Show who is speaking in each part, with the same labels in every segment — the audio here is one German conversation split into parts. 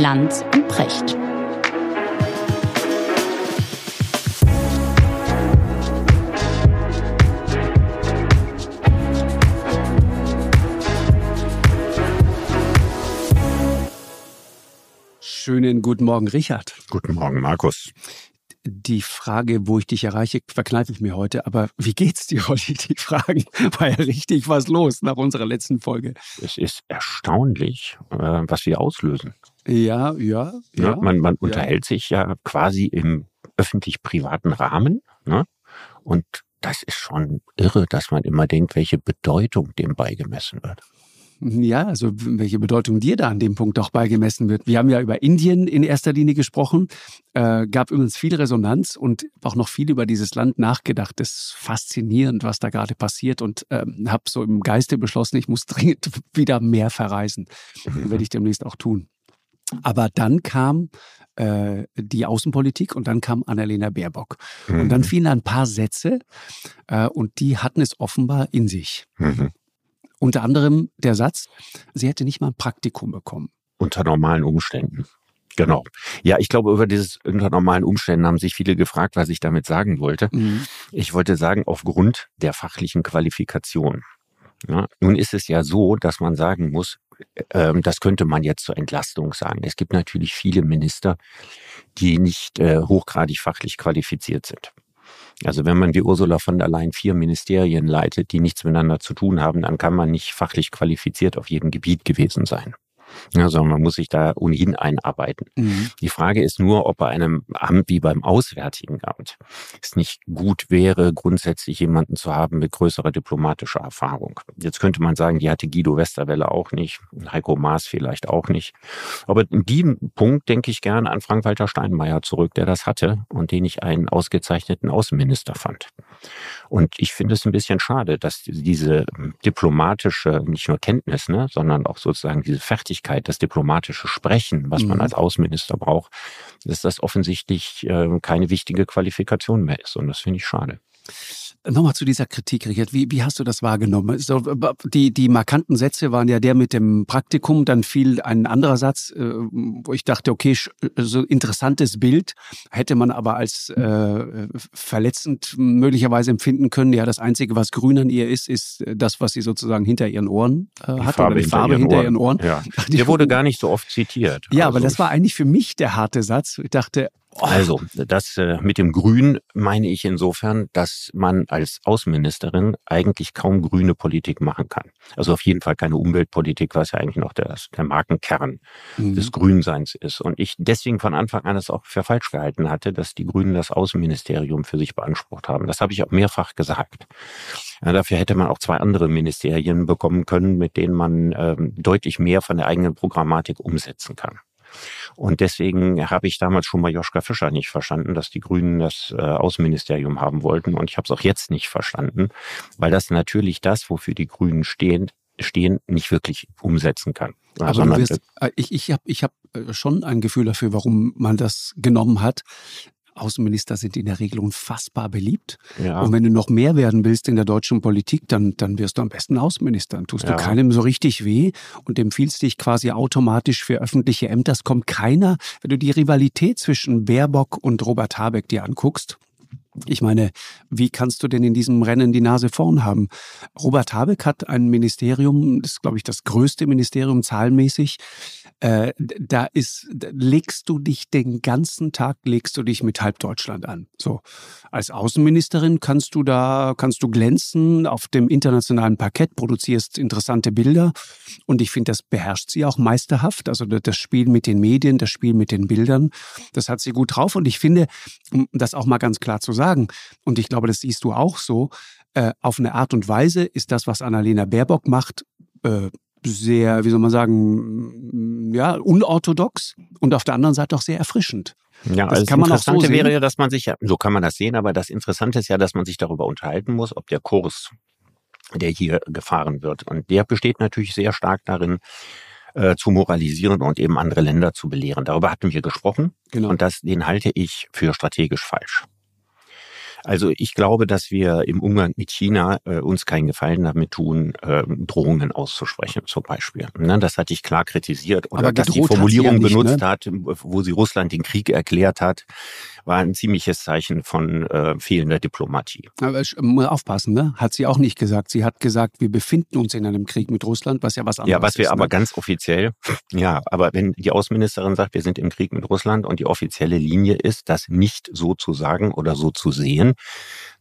Speaker 1: Lanz und Precht.
Speaker 2: Schönen guten Morgen, Richard.
Speaker 3: Guten Morgen, Markus.
Speaker 2: Die Frage, wo ich dich erreiche, verkneife ich mir heute. Aber wie geht's dir, Olli? Die Fragen war ja richtig was los nach unserer letzten Folge.
Speaker 3: Es ist erstaunlich, äh, was wir auslösen.
Speaker 2: Ja, ja, ja.
Speaker 3: ja man man
Speaker 2: ja.
Speaker 3: unterhält sich ja quasi im öffentlich-privaten Rahmen. Ne? Und das ist schon irre, dass man immer denkt, welche Bedeutung dem beigemessen wird.
Speaker 2: Ja, also welche Bedeutung dir da an dem Punkt auch beigemessen wird. Wir haben ja über Indien in erster Linie gesprochen, äh, gab übrigens viel Resonanz und auch noch viel über dieses Land nachgedacht. Das ist faszinierend, was da gerade passiert und ähm, habe so im Geiste beschlossen, ich muss dringend wieder mehr verreisen. Mhm. Werde ich demnächst auch tun. Aber dann kam äh, die Außenpolitik und dann kam Annalena Baerbock. Mhm. Und dann fielen ein paar Sätze äh, und die hatten es offenbar in sich. Mhm. Unter anderem der Satz, sie hätte nicht mal ein Praktikum bekommen.
Speaker 3: Unter normalen Umständen. Genau. Ja, ich glaube, über dieses unter normalen Umständen haben sich viele gefragt, was ich damit sagen wollte. Mhm. Ich wollte sagen, aufgrund der fachlichen Qualifikation. Ja, nun ist es ja so, dass man sagen muss, ähm, das könnte man jetzt zur Entlastung sagen. Es gibt natürlich viele Minister, die nicht äh, hochgradig fachlich qualifiziert sind. Also wenn man wie Ursula von der Leyen vier Ministerien leitet, die nichts miteinander zu tun haben, dann kann man nicht fachlich qualifiziert auf jedem Gebiet gewesen sein. Ja, sondern man muss sich da ohnehin einarbeiten. Mhm. Die Frage ist nur, ob bei einem Amt wie beim Auswärtigen Amt es nicht gut wäre, grundsätzlich jemanden zu haben mit größerer diplomatischer Erfahrung. Jetzt könnte man sagen, die hatte Guido Westerwelle auch nicht, Heiko Maas vielleicht auch nicht. Aber in diesem Punkt denke ich gerne an Frank-Walter Steinmeier zurück, der das hatte und den ich einen ausgezeichneten Außenminister fand. Und ich finde es ein bisschen schade, dass diese diplomatische, nicht nur Kenntnis, ne, sondern auch sozusagen diese Fertigkeit, das diplomatische Sprechen, was mhm. man als Außenminister braucht, dass das offensichtlich äh, keine wichtige Qualifikation mehr ist. Und das finde ich schade.
Speaker 2: Nochmal zu dieser Kritik, Richard. Wie, wie hast du das wahrgenommen? So, die, die markanten Sätze waren ja der mit dem Praktikum, dann fiel ein anderer Satz, äh, wo ich dachte, okay, so interessantes Bild, hätte man aber als äh, verletzend möglicherweise empfinden können. Ja, das Einzige, was grün an ihr ist, ist das, was sie sozusagen hinter ihren Ohren äh, hat,
Speaker 3: Farbe
Speaker 2: oder die Farbe hinter ihren, hinter ihren Ohren.
Speaker 3: Ja. Der wurde gar nicht so oft zitiert.
Speaker 2: Ja, also. aber das war eigentlich für mich der harte Satz. Ich dachte,
Speaker 3: also, das äh, mit dem Grün meine ich insofern, dass man als Außenministerin eigentlich kaum grüne Politik machen kann. Also auf jeden Fall keine Umweltpolitik, was ja eigentlich noch der, der Markenkern mhm. des Grünseins ist. Und ich deswegen von Anfang an es auch für falsch gehalten hatte, dass die Grünen das Außenministerium für sich beansprucht haben. Das habe ich auch mehrfach gesagt. Ja, dafür hätte man auch zwei andere Ministerien bekommen können, mit denen man ähm, deutlich mehr von der eigenen Programmatik umsetzen kann. Und deswegen habe ich damals schon mal Joschka Fischer nicht verstanden, dass die Grünen das äh, Außenministerium haben wollten. Und ich habe es auch jetzt nicht verstanden, weil das natürlich das, wofür die Grünen stehen, stehen, nicht wirklich umsetzen kann.
Speaker 2: Aber du wirst, äh, ich, ich habe ich hab äh, schon ein Gefühl dafür, warum man das genommen hat. Außenminister sind in der Regel unfassbar beliebt. Ja. Und wenn du noch mehr werden willst in der deutschen Politik, dann, dann wirst du am besten Außenminister. Dann tust ja. du keinem so richtig weh und empfiehlst dich quasi automatisch für öffentliche Ämter. Es kommt keiner, wenn du die Rivalität zwischen Baerbock und Robert Habeck dir anguckst, ich meine, wie kannst du denn in diesem Rennen die Nase vorn haben? Robert Habeck hat ein Ministerium, das ist, glaube ich, das größte Ministerium zahlenmäßig. Äh, da ist, legst du dich den ganzen Tag, legst du dich mit halb Deutschland an. So. Als Außenministerin kannst du da, kannst du glänzen auf dem internationalen Parkett, produzierst interessante Bilder. Und ich finde, das beherrscht sie auch meisterhaft. Also das Spiel mit den Medien, das Spiel mit den Bildern, das hat sie gut drauf. Und ich finde, um das auch mal ganz klar zu sagen, und ich glaube, das siehst du auch so, äh, auf eine Art und Weise ist das, was Annalena Baerbock macht, äh, sehr, wie soll man sagen, ja, unorthodox und auf der anderen Seite auch sehr erfrischend.
Speaker 3: Ja, das also kann das Interessante so wäre ja, dass man sich ja, so kann man das sehen, aber das Interessante ist ja, dass man sich darüber unterhalten muss, ob der Kurs, der hier gefahren wird, und der besteht natürlich sehr stark darin, äh, zu moralisieren und eben andere Länder zu belehren. Darüber hatten wir gesprochen genau. und das, den halte ich für strategisch falsch. Also ich glaube, dass wir im Umgang mit China äh, uns keinen Gefallen damit tun, äh, Drohungen auszusprechen zum Beispiel. Ne, das hatte ich klar kritisiert. Oder dass die Formulierung ja nicht, benutzt ne? hat, wo sie Russland den Krieg erklärt hat, war ein ziemliches Zeichen von äh, fehlender Diplomatie.
Speaker 2: Aber ich muss aufpassen, ne? Hat sie auch nicht gesagt. Sie hat gesagt, wir befinden uns in einem Krieg mit Russland, was ja was anderes
Speaker 3: ist. Ja, was wir
Speaker 2: ist,
Speaker 3: aber ne? ganz offiziell, ja, aber wenn die Außenministerin sagt, wir sind im Krieg mit Russland und die offizielle Linie ist, das nicht so zu sagen oder so zu sehen,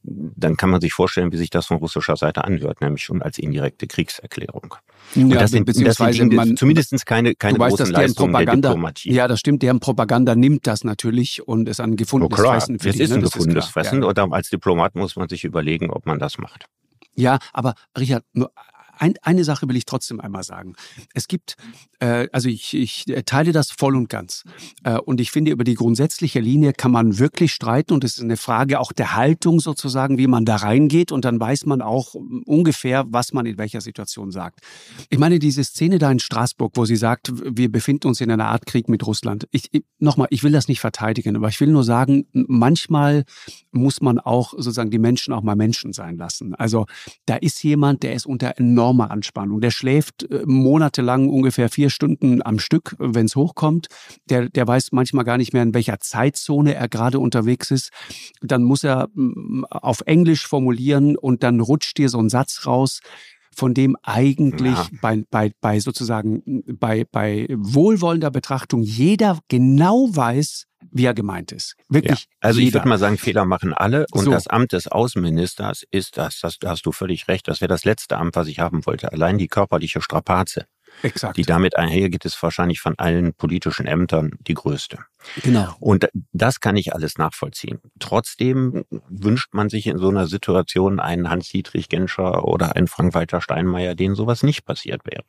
Speaker 3: dann kann man sich vorstellen, wie sich das von russischer Seite anhört, nämlich schon als indirekte Kriegserklärung.
Speaker 2: Ja, und das sind, beziehungsweise das sind
Speaker 3: zumindest keine, keine
Speaker 2: du weißt,
Speaker 3: großen
Speaker 2: dass Leistungen Propaganda, der Diplomatie. Ja, das stimmt, deren Propaganda nimmt das natürlich und ist ein gefundenes
Speaker 3: oh,
Speaker 2: Fressen
Speaker 3: für Es ist ne? ein gefundenes Fressen ja. und als Diplomat muss man sich überlegen, ob man das macht.
Speaker 2: Ja, aber Richard, nur ein, eine Sache will ich trotzdem einmal sagen. Es gibt, äh, also ich, ich teile das voll und ganz. Äh, und ich finde, über die grundsätzliche Linie kann man wirklich streiten und es ist eine Frage auch der Haltung sozusagen, wie man da reingeht und dann weiß man auch ungefähr, was man in welcher Situation sagt. Ich meine, diese Szene da in Straßburg, wo sie sagt, wir befinden uns in einer Art Krieg mit Russland. Ich, ich nochmal, ich will das nicht verteidigen, aber ich will nur sagen, manchmal muss man auch sozusagen die Menschen auch mal Menschen sein lassen. Also da ist jemand, der ist unter enorm enorme Anspannung. Der schläft äh, monatelang ungefähr vier Stunden am Stück, wenn es hochkommt. Der, der weiß manchmal gar nicht mehr, in welcher Zeitzone er gerade unterwegs ist. Dann muss er mm, auf Englisch formulieren und dann rutscht dir so ein Satz raus von dem eigentlich ja. bei, bei, bei sozusagen bei, bei wohlwollender Betrachtung jeder genau weiß, wie er gemeint ist. Wirklich. Ja.
Speaker 3: Also jeder. ich würde mal sagen, Fehler machen alle und so. das Amt des Außenministers ist das, das, da hast du völlig recht, das wäre das letzte Amt, was ich haben wollte. Allein die körperliche Strapaze. Exakt. Die damit einhergeht, ist wahrscheinlich von allen politischen Ämtern die größte.
Speaker 2: Genau.
Speaker 3: Und das kann ich alles nachvollziehen. Trotzdem wünscht man sich in so einer Situation einen Hans-Dietrich Genscher oder einen Frank-Walter Steinmeier, denen sowas nicht passiert wäre.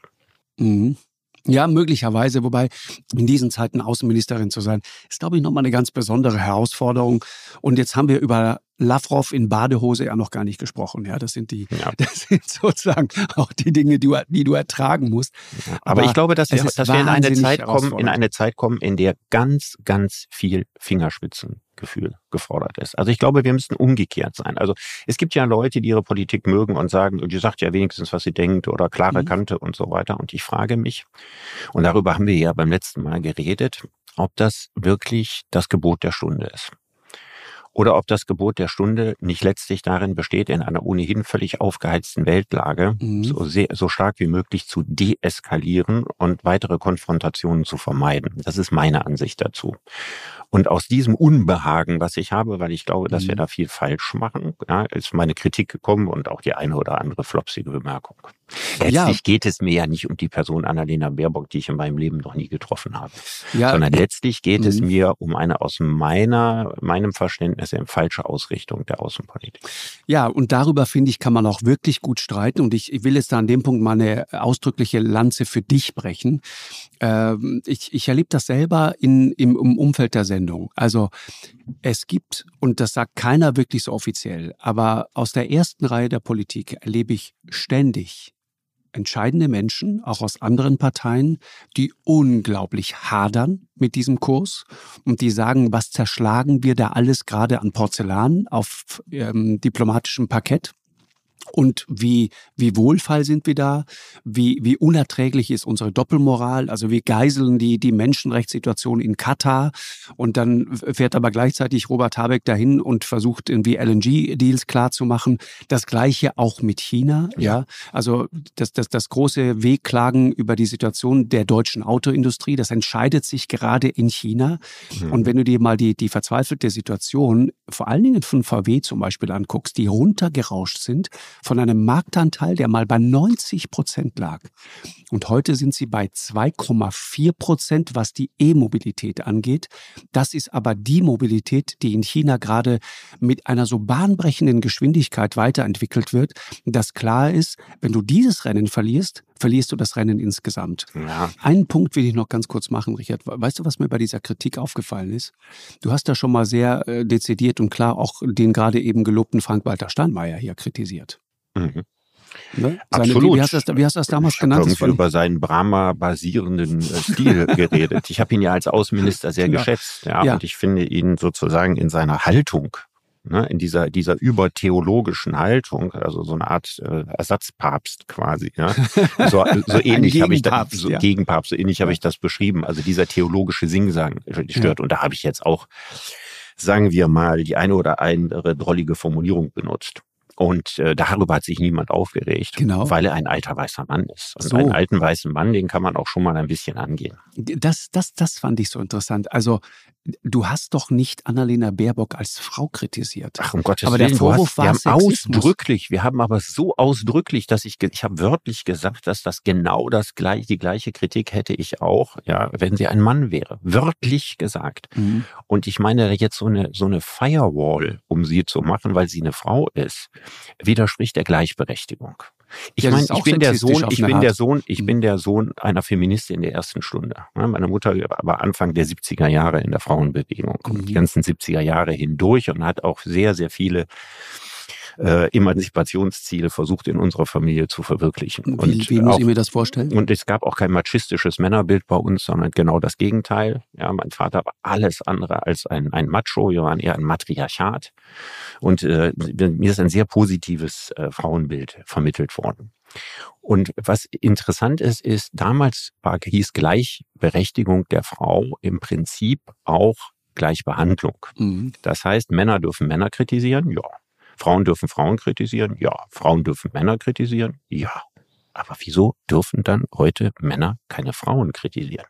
Speaker 2: Mhm. Ja, möglicherweise, wobei in diesen Zeiten Außenministerin zu sein, ist, glaube ich, nochmal eine ganz besondere Herausforderung. Und jetzt haben wir über Lavrov in Badehose ja noch gar nicht gesprochen. Ja, das sind die, ja. das sind sozusagen auch die Dinge, die du, die du ertragen musst.
Speaker 3: Aber, Aber ich glaube, dass wir, dass wir in eine Zeit kommen, in eine Zeit kommen, in der ganz, ganz viel Fingerspitzengefühl gefordert ist. Also ich glaube, wir müssen umgekehrt sein. Also es gibt ja Leute, die ihre Politik mögen und sagen, die sagt ja wenigstens, was sie denkt oder klare mhm. Kante und so weiter. Und ich frage mich, und darüber haben wir ja beim letzten Mal geredet, ob das wirklich das Gebot der Stunde ist oder ob das Gebot der Stunde nicht letztlich darin besteht, in einer ohnehin völlig aufgeheizten Weltlage mhm. so, sehr, so stark wie möglich zu deeskalieren und weitere Konfrontationen zu vermeiden. Das ist meine Ansicht dazu. Und aus diesem Unbehagen, was ich habe, weil ich glaube, dass mhm. wir da viel falsch machen, ja, ist meine Kritik gekommen und auch die eine oder andere flopsige Bemerkung. Letztlich ja. geht es mir ja nicht um die Person Annalena Baerbock, die ich in meinem Leben noch nie getroffen habe, ja. sondern letztlich geht mhm. es mir um eine aus meiner, meinem Verständnis in falsche Ausrichtung der Außenpolitik.
Speaker 2: Ja, und darüber finde ich, kann man auch wirklich gut streiten. Und ich, ich will jetzt da an dem Punkt mal eine ausdrückliche Lanze für dich brechen. Ähm, ich, ich erlebe das selber in, im, im Umfeld der Sendung. Also es gibt, und das sagt keiner wirklich so offiziell, aber aus der ersten Reihe der Politik erlebe ich ständig entscheidende Menschen, auch aus anderen Parteien, die unglaublich hadern mit diesem Kurs und die sagen, was zerschlagen wir da alles gerade an Porzellan auf ähm, diplomatischem Parkett? Und wie, wie wohlfall sind wir da? Wie, wie unerträglich ist unsere Doppelmoral? Also wir geiseln die, die Menschenrechtssituation in Katar und dann fährt aber gleichzeitig Robert Habeck dahin und versucht irgendwie LNG-Deals klarzumachen. Das gleiche auch mit China, ja. ja. Also das, das, das große Wehklagen über die Situation der deutschen Autoindustrie, das entscheidet sich gerade in China. Mhm. Und wenn du dir mal die, die verzweifelte Situation, vor allen Dingen von VW zum Beispiel anguckst, die runtergerauscht sind, von einem Marktanteil, der mal bei 90 Prozent lag. Und heute sind sie bei 2,4 Prozent, was die E-Mobilität angeht. Das ist aber die Mobilität, die in China gerade mit einer so bahnbrechenden Geschwindigkeit weiterentwickelt wird, dass klar ist, wenn du dieses Rennen verlierst, verlierst du das Rennen insgesamt. Ja. Einen Punkt will ich noch ganz kurz machen, Richard. Weißt du, was mir bei dieser Kritik aufgefallen ist? Du hast da schon mal sehr äh, dezidiert und klar auch den gerade eben gelobten Frank-Walter Steinmeier hier kritisiert. Mhm.
Speaker 3: Ne? Absolut.
Speaker 2: Wie hast, das, wie hast du das damals
Speaker 3: ich
Speaker 2: genannt?
Speaker 3: Ich habe über seinen Brahma-basierenden äh, Stil geredet. Ich habe ihn ja als Außenminister sehr ja. geschätzt. Ja, ja, Und ich finde ihn sozusagen in seiner Haltung ne, in dieser, dieser übertheologischen Haltung, also so eine Art äh, Ersatzpapst quasi. Ja. So, so ähnlich habe ich das, so, ja. Gegenpapst, so ähnlich habe ich das beschrieben. Also dieser theologische Singsang stört. Ja. Und da habe ich jetzt auch, sagen wir mal, die eine oder andere drollige Formulierung benutzt. Und äh, darüber hat sich niemand aufgeregt, genau. weil er ein alter weißer Mann ist. Und so. einen alten weißen Mann, den kann man auch schon mal ein bisschen angehen.
Speaker 2: Das, das, das fand ich so interessant. Also Du hast doch nicht Annalena Baerbock als Frau kritisiert.
Speaker 3: Ach, um Gottes aber Willen, der Vorwurf hast, war wir haben ausdrücklich, wir haben aber so ausdrücklich, dass ich, ich habe wörtlich gesagt, dass das genau das gleiche, die gleiche Kritik hätte ich auch, ja, wenn sie ein Mann wäre. Wörtlich gesagt. Mhm. Und ich meine jetzt so eine, so eine Firewall, um sie zu machen, weil sie eine Frau ist, widerspricht der Gleichberechtigung. Ich meine, ich bin der Sohn, ich bin Art. der Sohn, ich bin der Sohn einer Feministin der ersten Stunde. Meine Mutter war Anfang der 70er Jahre in der Frauenbewegung mhm. die ganzen 70er Jahre hindurch und hat auch sehr, sehr viele äh, Emanzipationsziele versucht in unserer Familie zu verwirklichen.
Speaker 2: Wie, und wie muss auch, ich mir das vorstellen?
Speaker 3: Und es gab auch kein machistisches Männerbild bei uns, sondern genau das Gegenteil. Ja, mein Vater war alles andere als ein, ein Macho, wir waren eher ein Matriarchat. Und äh, mir ist ein sehr positives äh, Frauenbild vermittelt worden. Und was interessant ist, ist, damals war, hieß Gleichberechtigung der Frau im Prinzip auch Gleichbehandlung. Mhm. Das heißt, Männer dürfen Männer kritisieren, ja. Frauen dürfen Frauen kritisieren? Ja. Frauen dürfen Männer kritisieren? Ja. Aber wieso dürfen dann heute Männer keine Frauen kritisieren?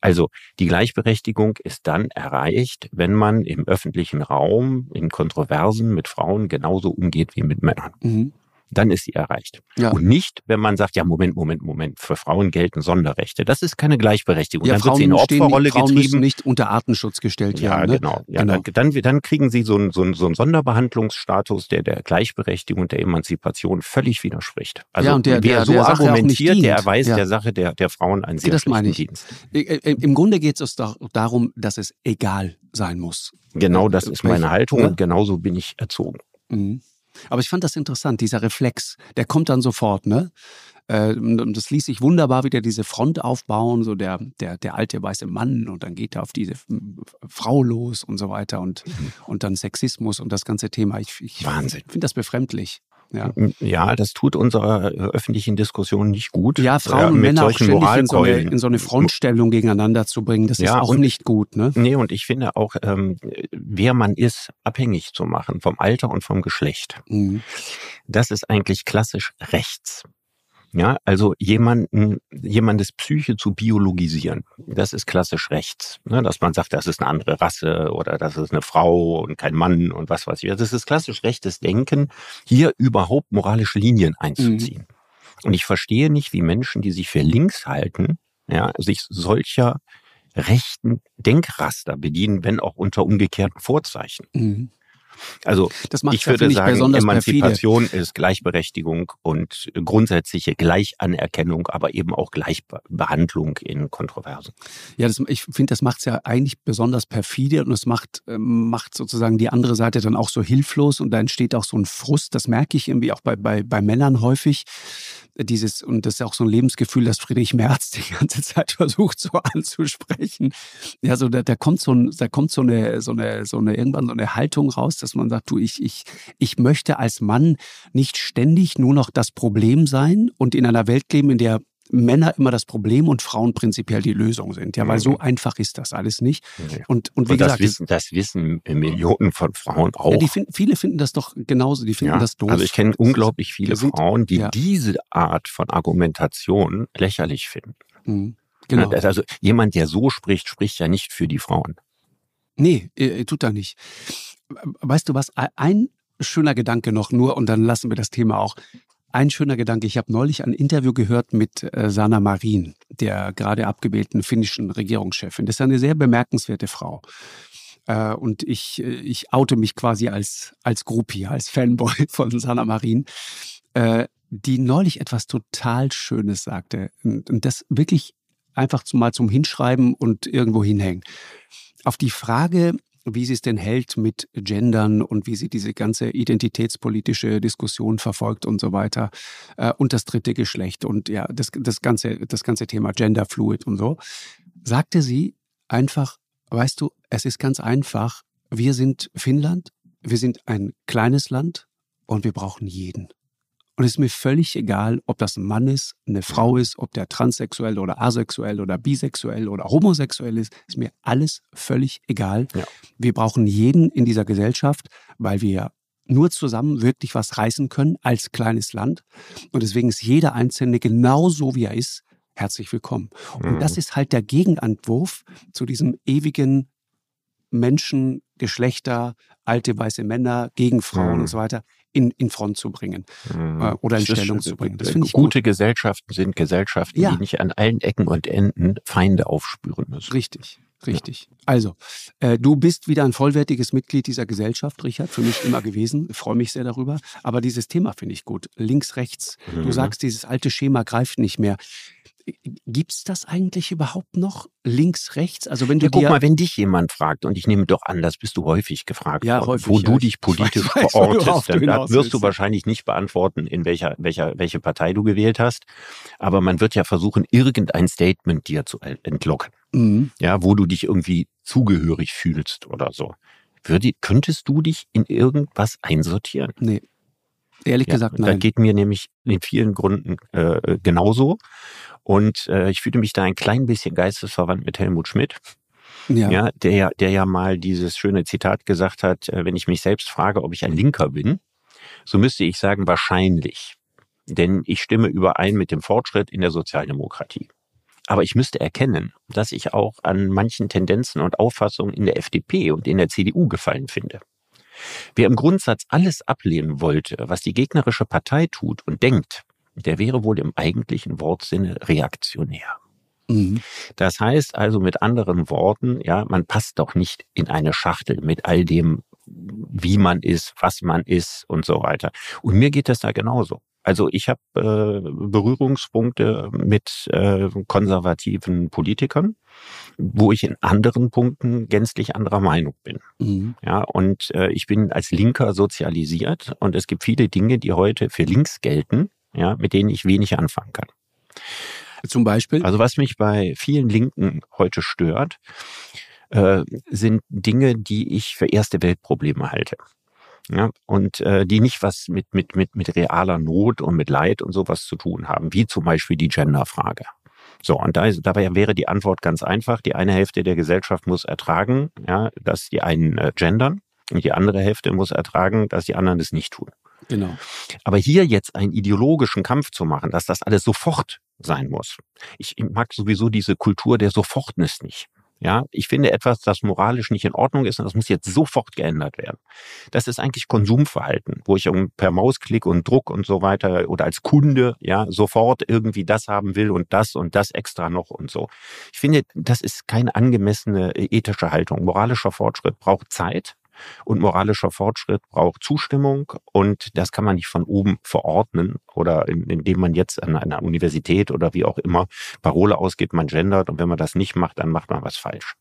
Speaker 3: Also die Gleichberechtigung ist dann erreicht, wenn man im öffentlichen Raum in Kontroversen mit Frauen genauso umgeht wie mit Männern. Mhm dann ist sie erreicht. Ja. Und nicht, wenn man sagt, ja, Moment, Moment, Moment, für Frauen gelten Sonderrechte. Das ist keine Gleichberechtigung.
Speaker 2: Ja, dann Frauen wird sie in eine Opferrolle stehen, Frauen getrieben. nicht unter Artenschutz gestellt
Speaker 3: ja, werden. Ne? genau. Ja, genau. Dann, dann kriegen sie so einen, so, einen, so einen Sonderbehandlungsstatus, der der Gleichberechtigung und der Emanzipation völlig widerspricht. Also ja, und der, wer der, so der argumentiert, der erweist ja. der Sache der, der Frauen einen sehr
Speaker 2: das meine ich. Dienst. Im Grunde geht es doch darum, dass es egal sein muss.
Speaker 3: Genau das ist meine Haltung und genauso bin ich erzogen. Mhm.
Speaker 2: Aber ich fand das interessant, dieser Reflex, der kommt dann sofort, ne? Äh, und das ließ sich wunderbar wieder diese Front aufbauen, so der, der, der alte weiße Mann und dann geht er auf diese Frau los und so weiter und, mhm. und dann Sexismus und das ganze Thema. Ich, ich finde das befremdlich. Ja.
Speaker 3: ja, das tut unserer äh, öffentlichen Diskussion nicht gut.
Speaker 2: Ja, Frauen und Männer auch ständig in so, eine, in so, eine, Frontstellung gegeneinander zu bringen, das ja, ist auch und, nicht gut. Ne?
Speaker 3: Nee, und ich finde auch, ähm, wer man ist, abhängig zu machen vom Alter und vom Geschlecht. Mhm. Das ist eigentlich klassisch rechts. Ja, also jemanden, jemandes Psyche zu biologisieren, das ist klassisch rechts. Ne? Dass man sagt, das ist eine andere Rasse oder das ist eine Frau und kein Mann und was weiß ich. Das ist klassisch rechtes Denken, hier überhaupt moralische Linien einzuziehen. Mhm. Und ich verstehe nicht, wie Menschen, die sich für links halten, ja, sich solcher rechten Denkraster bedienen, wenn auch unter umgekehrten Vorzeichen. Mhm. Also ich würde ja, sagen, Emanzipation perfide. ist Gleichberechtigung und grundsätzliche Gleichanerkennung, aber eben auch Gleichbehandlung in Kontroversen.
Speaker 2: Ja, das, ich finde, das macht es ja eigentlich besonders perfide und es macht, äh, macht sozusagen die andere Seite dann auch so hilflos und da entsteht auch so ein Frust. Das merke ich irgendwie auch bei, bei, bei Männern häufig. Dieses, und das ist auch so ein Lebensgefühl, das Friedrich Merz die ganze Zeit versucht so anzusprechen. Ja, so da, da kommt so ein, da kommt so eine, so eine, so eine, irgendwann so eine Haltung raus, dass man sagt, du, ich, ich, ich möchte als Mann nicht ständig nur noch das Problem sein und in einer Welt leben, in der Männer immer das Problem und Frauen prinzipiell die Lösung sind. Ja, weil so mhm. einfach ist das alles nicht.
Speaker 3: Und, und wie und das gesagt. Wissen, das wissen Millionen von Frauen auch. Ja,
Speaker 2: die finden, viele finden das doch genauso, die finden ja, das doof.
Speaker 3: Also ich kenne unglaublich viele sind, Frauen, die ja. diese Art von Argumentation lächerlich finden. Mhm, genau. Also jemand, der so spricht, spricht ja nicht für die Frauen.
Speaker 2: Nee, äh, tut er nicht weißt du was, ein schöner Gedanke noch nur und dann lassen wir das Thema auch. Ein schöner Gedanke. Ich habe neulich ein Interview gehört mit äh, Sana Marin, der gerade abgewählten finnischen Regierungschefin. Das ist eine sehr bemerkenswerte Frau. Äh, und ich, äh, ich oute mich quasi als, als Groupie, als Fanboy von Sana Marin, die neulich etwas total Schönes sagte. Und das wirklich einfach mal zum Hinschreiben und irgendwo hinhängen. Auf die Frage, wie sie es denn hält mit Gendern und wie sie diese ganze identitätspolitische Diskussion verfolgt und so weiter. Äh, und das dritte Geschlecht und ja, das, das, ganze, das ganze Thema Genderfluid und so. Sagte sie einfach, weißt du, es ist ganz einfach, wir sind Finnland wir sind ein kleines Land und wir brauchen jeden. Und es ist mir völlig egal, ob das ein Mann ist, eine Frau ist, ob der transsexuell oder asexuell oder bisexuell oder homosexuell ist. Ist mir alles völlig egal. Ja. Wir brauchen jeden in dieser Gesellschaft, weil wir nur zusammen wirklich was reißen können als kleines Land. Und deswegen ist jeder Einzelne genauso, wie er ist, herzlich willkommen. Und das mhm. ist halt der Gegenentwurf zu diesem ewigen Menschen, Geschlechter, alte weiße Männer gegen Frauen mhm. und so weiter in, in Front zu bringen mhm. äh, oder in Stellung zu bringen.
Speaker 3: Das finde ich Gute gut. Gesellschaften sind Gesellschaften, ja. die nicht an allen Ecken und Enden Feinde aufspüren müssen.
Speaker 2: Richtig. Richtig. Ja. Also, äh, du bist wieder ein vollwertiges Mitglied dieser Gesellschaft, Richard, für mich immer gewesen. Ich freue mich sehr darüber. Aber dieses Thema finde ich gut. Links, rechts. Mhm. Du sagst, dieses alte Schema greift nicht mehr. Gibt es das eigentlich überhaupt noch? Links, rechts? Also wenn du
Speaker 3: ja, guck mal, wenn dich jemand fragt, und ich nehme doch an, das bist du häufig gefragt, ja, häufig, wo ja. du dich politisch weiß, verortest, dann wirst willst. du wahrscheinlich nicht beantworten, in welcher, welcher, welche Partei du gewählt hast. Aber man wird ja versuchen, irgendein Statement dir zu entlocken. Mhm. Ja, wo du dich irgendwie zugehörig fühlst oder so. Würde, könntest du dich in irgendwas einsortieren?
Speaker 2: Nee. Ehrlich ja, gesagt, nein.
Speaker 3: Das geht mir nämlich in vielen Gründen äh, genauso. Und äh, ich fühlte mich da ein klein bisschen geistesverwandt mit Helmut Schmidt. Ja. ja, der, der ja mal dieses schöne Zitat gesagt hat, äh, wenn ich mich selbst frage, ob ich ein Linker bin, so müsste ich sagen, wahrscheinlich. Denn ich stimme überein mit dem Fortschritt in der Sozialdemokratie. Aber ich müsste erkennen, dass ich auch an manchen Tendenzen und Auffassungen in der FDP und in der CDU gefallen finde. Wer im Grundsatz alles ablehnen wollte, was die gegnerische Partei tut und denkt, der wäre wohl im eigentlichen Wortsinne reaktionär. Mhm. Das heißt also mit anderen Worten, ja, man passt doch nicht in eine Schachtel mit all dem, wie man ist, was man ist und so weiter. Und mir geht das da genauso. Also ich habe äh, Berührungspunkte mit äh, konservativen Politikern, wo ich in anderen Punkten gänzlich anderer Meinung bin. Mhm. Ja, und äh, ich bin als Linker sozialisiert und es gibt viele Dinge, die heute für links gelten, ja, mit denen ich wenig anfangen kann.
Speaker 2: Zum Beispiel?
Speaker 3: Also was mich bei vielen Linken heute stört, äh, sind Dinge, die ich für erste Weltprobleme halte. Ja, und äh, die nicht was mit, mit, mit, mit realer Not und mit Leid und sowas zu tun haben, wie zum Beispiel die Genderfrage. So, und da ist, dabei wäre die Antwort ganz einfach. Die eine Hälfte der Gesellschaft muss ertragen, ja, dass die einen äh, gendern und die andere Hälfte muss ertragen, dass die anderen es nicht tun.
Speaker 2: Genau.
Speaker 3: Aber hier jetzt einen ideologischen Kampf zu machen, dass das alles sofort sein muss. Ich mag sowieso diese Kultur der Sofortnis nicht. Ja, ich finde etwas, das moralisch nicht in Ordnung ist und das muss jetzt sofort geändert werden. Das ist eigentlich Konsumverhalten, wo ich per Mausklick und Druck und so weiter oder als Kunde ja sofort irgendwie das haben will und das und das extra noch und so. Ich finde, das ist keine angemessene ethische Haltung. Moralischer Fortschritt braucht Zeit. Und moralischer Fortschritt braucht Zustimmung und das kann man nicht von oben verordnen oder indem man jetzt an einer Universität oder wie auch immer Parole ausgibt, man gendert und wenn man das nicht macht, dann macht man was falsch.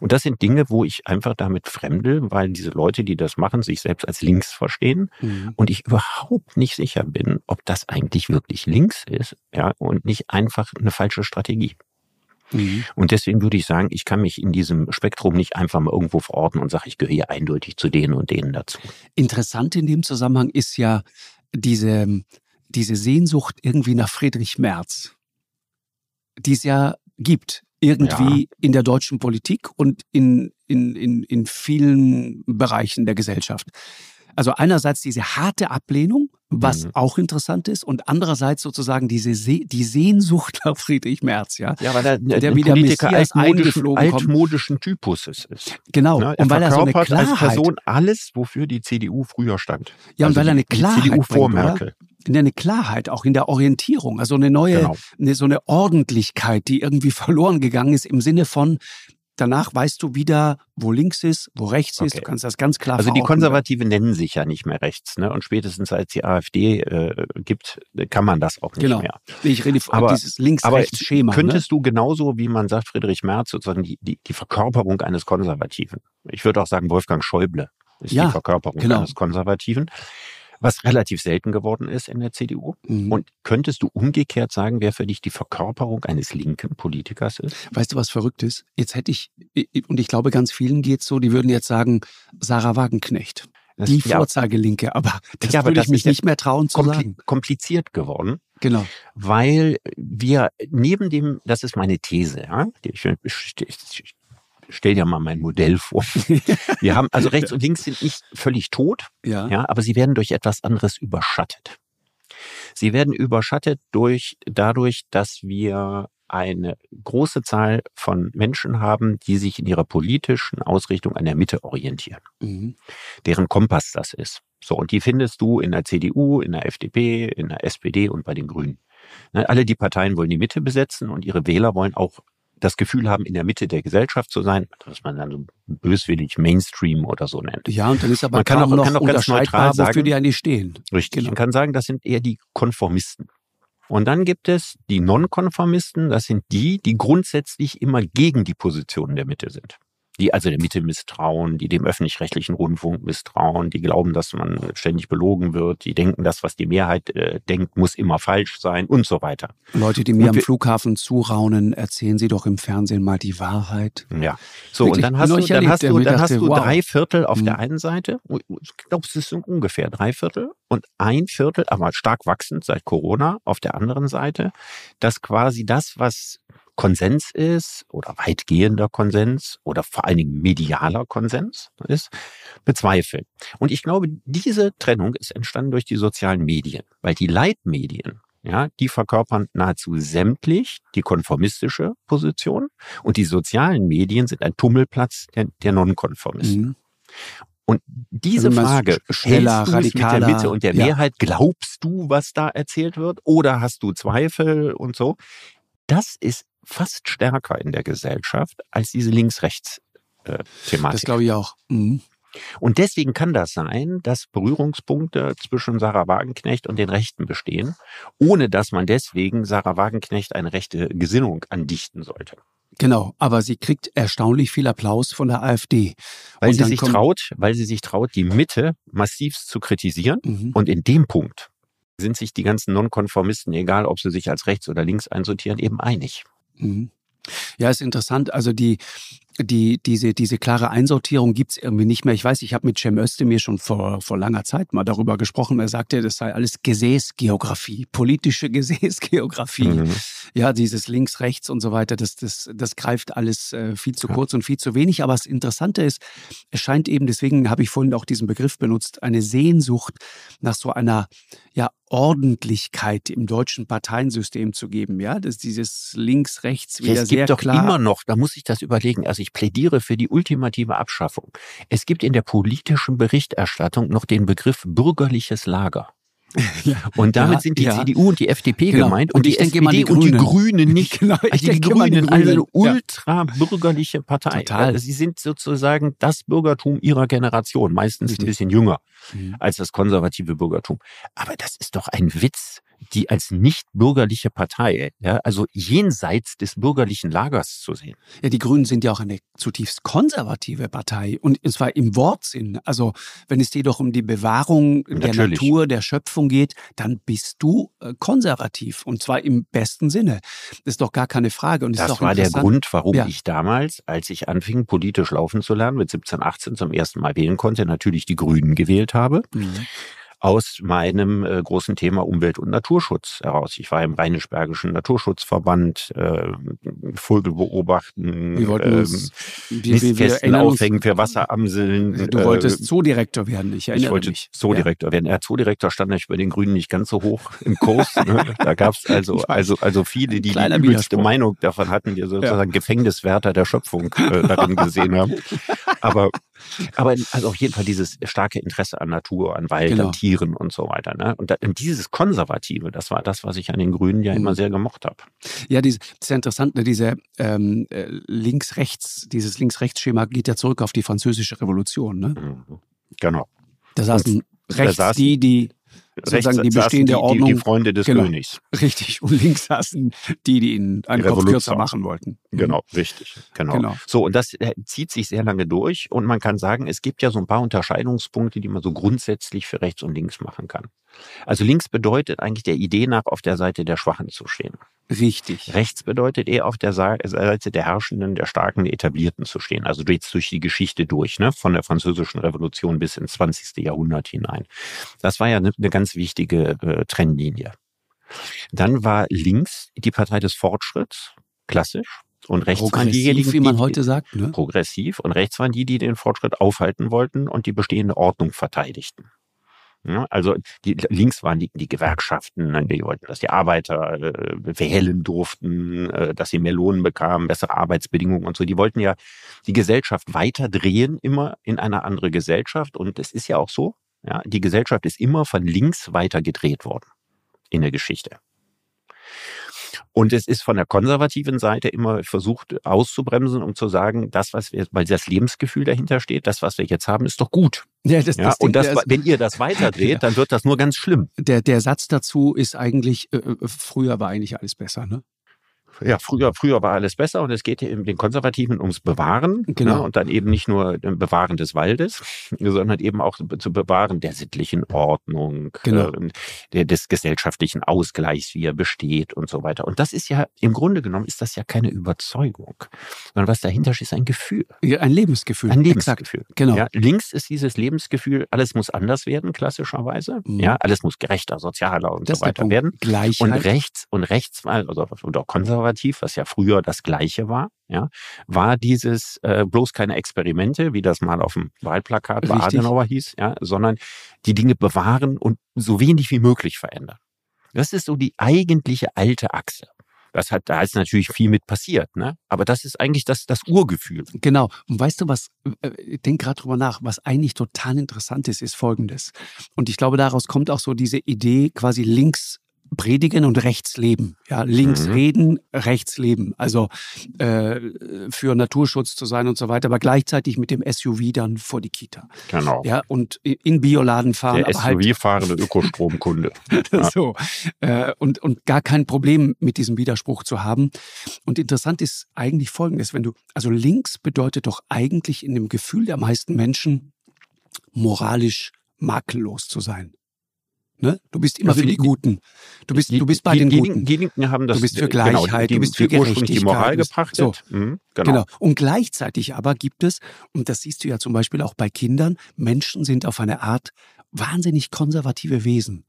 Speaker 3: Und das sind Dinge, wo ich einfach damit fremdel, weil diese Leute, die das machen, sich selbst als links verstehen mhm. und ich überhaupt nicht sicher bin, ob das eigentlich wirklich links ist, ja, und nicht einfach eine falsche Strategie. Mhm. Und deswegen würde ich sagen, ich kann mich in diesem Spektrum nicht einfach mal irgendwo verorten und sage, ich gehöre eindeutig zu denen und denen dazu.
Speaker 2: Interessant in dem Zusammenhang ist ja diese, diese Sehnsucht irgendwie nach Friedrich Merz, die es ja gibt, irgendwie ja. in der deutschen Politik und in, in, in, in vielen Bereichen der Gesellschaft. Also einerseits diese harte Ablehnung, was mhm. auch interessant ist, und andererseits sozusagen diese Se die Sehnsucht nach Friedrich Merz, ja.
Speaker 3: Ja, weil er der wieder Politiker Messias altmodischen, altmodischen Typus ist.
Speaker 2: Genau.
Speaker 3: Ne? und weil er so eine Klarheit als Person alles, wofür die CDU früher stand.
Speaker 2: Ja, und also weil er eine Klarheit die CDU vor Merkel. eine Klarheit auch in der Orientierung, also eine neue, genau. eine, so eine Ordentlichkeit, die irgendwie verloren gegangen ist im Sinne von, Danach weißt du wieder, wo links ist, wo rechts okay. ist. Du kannst das ganz klar
Speaker 3: Also die Konservativen nennen sich ja nicht mehr rechts. Ne? Und spätestens als die AfD äh, gibt, kann man das auch nicht
Speaker 2: genau.
Speaker 3: mehr.
Speaker 2: Ich rede von dieses Links-Rechts-Schema.
Speaker 3: Könntest ne? du genauso, wie man sagt, Friedrich Merz, sozusagen die, die, die Verkörperung eines Konservativen. Ich würde auch sagen, Wolfgang Schäuble ist ja, die Verkörperung genau. eines Konservativen was relativ selten geworden ist in der CDU. Mhm. Und könntest du umgekehrt sagen, wer für dich die Verkörperung eines linken Politikers ist?
Speaker 2: Weißt du, was verrückt ist? Jetzt hätte ich, und ich glaube, ganz vielen geht es so, die würden jetzt sagen, Sarah Wagenknecht. Das, die Vorzeigelinke, aber das ja, aber würde das ich mich nicht mehr trauen zu kompli sagen.
Speaker 3: Kompliziert geworden.
Speaker 2: Genau.
Speaker 3: Weil wir neben dem, das ist meine These, ja, ich stell dir mal mein Modell vor. Wir haben, also rechts und links sind nicht völlig tot, ja. ja, aber sie werden durch etwas anderes überschattet. Sie werden überschattet durch, dadurch, dass wir eine große Zahl von Menschen haben, die sich in ihrer politischen Ausrichtung an der Mitte orientieren, mhm. deren Kompass das ist. So, und die findest du in der CDU, in der FDP, in der SPD und bei den Grünen. Ne, alle die Parteien wollen die Mitte besetzen und ihre Wähler wollen auch das Gefühl haben, in der Mitte der Gesellschaft zu sein, was man dann so böswillig Mainstream oder so nennt.
Speaker 2: Ja, und dann ist aber man kann auch, noch kann auch ganz neutral sagen, wofür die eigentlich stehen.
Speaker 3: Richtig. Genau. Man kann sagen, das sind eher die Konformisten. Und dann gibt es die Nonkonformisten, das sind die, die grundsätzlich immer gegen die Positionen der Mitte sind die also der Mitte misstrauen, die dem öffentlich-rechtlichen Rundfunk misstrauen, die glauben, dass man ständig belogen wird, die denken, das, was die Mehrheit äh, denkt, muss immer falsch sein und so weiter.
Speaker 2: Leute, die mir am Flughafen zuraunen, erzählen sie doch im Fernsehen mal die Wahrheit.
Speaker 3: Ja. So, Wirklich, und dann hast du, dann hast du, dann hast du wow. drei Viertel auf mhm. der einen Seite, ich glaube, es ist ungefähr drei Viertel und ein Viertel, aber stark wachsend seit Corona auf der anderen Seite, dass quasi das, was Konsens ist oder weitgehender Konsens oder vor allen Dingen medialer Konsens ist, bezweifelt. Und ich glaube, diese Trennung ist entstanden durch die sozialen Medien, weil die Leitmedien ja, die verkörpern nahezu sämtlich die konformistische Position und die sozialen Medien sind ein Tummelplatz der, der Nonkonformisten. Mhm. Und diese also Frage, schneller, hältst du radikaler, mit der Mitte und der ja. Mehrheit, glaubst du, was da erzählt wird, oder hast du Zweifel und so? Das ist fast stärker in der Gesellschaft als diese Links-Rechts-Thematik.
Speaker 2: Das glaube ich auch. Mhm.
Speaker 3: Und deswegen kann das sein, dass Berührungspunkte zwischen Sarah Wagenknecht und den Rechten bestehen, ohne dass man deswegen Sarah Wagenknecht eine rechte Gesinnung andichten sollte.
Speaker 2: Genau, aber sie kriegt erstaunlich viel Applaus von der AfD.
Speaker 3: Weil und sie sich traut, weil sie sich traut, die Mitte massiv zu kritisieren. Mhm. Und in dem Punkt sind sich die ganzen Nonkonformisten, egal ob sie sich als rechts oder links einsortieren, eben einig.
Speaker 2: Mhm. Ja, ist interessant. Also die, die, diese, diese klare Einsortierung gibt's irgendwie nicht mehr. Ich weiß, ich habe mit Cem Özdemir schon vor, vor langer Zeit mal darüber gesprochen. Er sagte, das sei alles Gesäßgeografie, politische Gesäßgeografie. Mhm. Ja, dieses links, rechts und so weiter, das, das, das greift alles äh, viel zu kurz und viel zu wenig. Aber das Interessante ist, es scheint eben, deswegen habe ich vorhin auch diesen Begriff benutzt, eine Sehnsucht nach so einer ja, Ordentlichkeit im deutschen Parteiensystem zu geben, ja, dass dieses links rechts wieder
Speaker 3: es gibt
Speaker 2: doch
Speaker 3: immer noch, da muss ich das überlegen. Also ich plädiere für die ultimative Abschaffung. Es gibt in der politischen Berichterstattung noch den Begriff bürgerliches Lager. Ja, und damit ja, sind die ja. CDU und die FDP genau. gemeint und, und die SPD die und die Grünen nicht. Genau, also die Grünen, also eine ultra-bürgerliche Partei. Total. Also sie sind sozusagen das Bürgertum ihrer Generation, meistens Richtig. ein bisschen jünger mhm. als das konservative Bürgertum. Aber das ist doch ein Witz die als nicht bürgerliche Partei, ja, also jenseits des bürgerlichen Lagers zu sehen.
Speaker 2: Ja, die Grünen sind ja auch eine zutiefst konservative Partei und zwar im Wortsinn. Also wenn es dir doch um die Bewahrung der Natur, der Schöpfung geht, dann bist du äh, konservativ und zwar im besten Sinne. Das ist doch gar keine Frage. Und
Speaker 3: das,
Speaker 2: das
Speaker 3: war der Grund, warum ja. ich damals, als ich anfing, politisch laufen zu lernen, mit 17, 18 zum ersten Mal wählen konnte, natürlich die Grünen gewählt habe. Mhm aus meinem äh, großen Thema Umwelt- und Naturschutz heraus. Ich war im Rheinisch-Bergischen Naturschutzverband, äh, Vögel beobachten, wir wollten uns, ähm, wir, wir aufhängen für Wasseramseln.
Speaker 2: Du wolltest äh, Zoodirektor werden, ich erinnere
Speaker 3: ich wollte
Speaker 2: mich.
Speaker 3: Zoodirektor ja. werden. Ja, Zoodirektor stand natürlich bei den Grünen nicht ganz so hoch im Kurs. ne? Da gab es also, also, also viele, die die übelste Meinung davon hatten, die sozusagen ja. Gefängniswärter der Schöpfung äh, darin gesehen haben. Aber aber also auf jeden Fall dieses starke Interesse an Natur, an Wald, genau. an Tieren und so weiter. Ne? Und, da, dieses Konservative, das war das, was ich an den Grünen ja mhm. immer sehr gemocht habe.
Speaker 2: Ja, diese, das ist ja interessant, ne? diese ähm, äh, links-rechts, dieses links-rechts-Schema geht ja zurück auf die französische Revolution. Ne?
Speaker 3: Mhm. Genau.
Speaker 2: Da saßen rechts da saßen, die, die sozusagen die bestehende die, Ordnung.
Speaker 3: Die, die Freunde des genau, Königs.
Speaker 2: Richtig. Und links saßen die, die ihn einen Kopf kürzer machen wollten.
Speaker 3: Mhm. Genau, richtig. Genau. genau. So, und das äh, zieht sich sehr lange durch. Und man kann sagen, es gibt ja so ein paar Unterscheidungspunkte, die man so grundsätzlich für rechts und links machen kann. Also links bedeutet eigentlich der Idee nach, auf der Seite der Schwachen zu stehen.
Speaker 2: Richtig.
Speaker 3: Rechts bedeutet eher auf der Seite der Herrschenden, der Starken, der Etablierten zu stehen. Also jetzt durch die Geschichte durch, ne? von der Französischen Revolution bis ins 20. Jahrhundert hinein. Das war ja eine, eine ganz wichtige äh, Trennlinie. Dann war links die Partei des Fortschritts, klassisch. Und rechts
Speaker 2: waren diejenigen, wie man heute sagt, ne?
Speaker 3: progressiv. Und rechts waren die, die den Fortschritt aufhalten wollten und die bestehende Ordnung verteidigten. Ja, also die, links waren die, die Gewerkschaften, ne, die wollten, dass die Arbeiter äh, wählen durften, äh, dass sie mehr Lohn bekamen, bessere Arbeitsbedingungen und so. Die wollten ja die Gesellschaft weiter drehen, immer in eine andere Gesellschaft. Und es ist ja auch so, ja, die Gesellschaft ist immer von links weiter gedreht worden in der Geschichte. Und es ist von der konservativen Seite immer versucht auszubremsen, um zu sagen, das, was wir, weil das Lebensgefühl dahinter steht, das, was wir jetzt haben, ist doch gut. Ja, das, ja, das und das, wenn ihr das weiterdreht, ja. dann wird das nur ganz schlimm.
Speaker 2: Der, der Satz dazu ist eigentlich, äh, äh früher war eigentlich alles besser, ne?
Speaker 3: Ja, früher, früher war alles besser und es geht den Konservativen ums Bewahren. Ne, genau. Ne, und dann eben nicht nur Bewahren des Waldes, sondern eben auch zu Bewahren der sittlichen Ordnung, genau. äh, des gesellschaftlichen Ausgleichs, wie er besteht und so weiter. Und das ist ja, im Grunde genommen ist das ja keine Überzeugung, sondern was dahinter steht, ist ein Gefühl.
Speaker 2: Ja, ein Lebensgefühl.
Speaker 3: Ein Lebensgefühl. Exakt. Genau. Ja, links ist dieses Lebensgefühl, alles muss anders werden, klassischerweise. Mhm. Ja, alles muss gerechter, sozialer und das so weiter werden.
Speaker 2: Gleichheit.
Speaker 3: Und rechts, und rechts, also, oder konservativ konservativ, was ja früher das Gleiche war, ja, war dieses äh, bloß keine Experimente, wie das mal auf dem Wahlplakat bei Adenauer hieß, ja, sondern die Dinge bewahren und so wenig wie möglich verändern. Das ist so die eigentliche alte Achse. Das hat, da ist natürlich viel mit passiert, ne? Aber das ist eigentlich das, das Urgefühl.
Speaker 2: Genau. Und weißt du was, äh, ich denke gerade drüber nach, was eigentlich total interessant ist, ist folgendes. Und ich glaube, daraus kommt auch so diese Idee, quasi links predigen und rechts leben. Ja, links mhm. reden, rechts leben. Also äh, für Naturschutz zu sein und so weiter, aber gleichzeitig mit dem SUV dann vor die Kita.
Speaker 3: Genau.
Speaker 2: Ja, und in Bioladen fahren.
Speaker 3: Der SUV-fahrende halt, Ökostromkunde.
Speaker 2: ja. So. Äh, und, und gar kein Problem mit diesem Widerspruch zu haben. Und interessant ist eigentlich folgendes, wenn du, also links bedeutet doch eigentlich in dem Gefühl der meisten Menschen moralisch makellos zu sein. Ne? Du bist immer ja, für die, Guten. Du bist, die, du bist bei die, den Guten.
Speaker 3: Die Linken haben das.
Speaker 2: Du bist für Gleichheit, genau, du bist für Gerechtigkeit.
Speaker 3: die Moral gepachtet. So.
Speaker 2: Mhm, genau. genau. Und gleichzeitig aber gibt es, und das siehst du ja zum Beispiel auch bei Kindern, Menschen sind auf eine Art wahnsinnig konservative Wesen.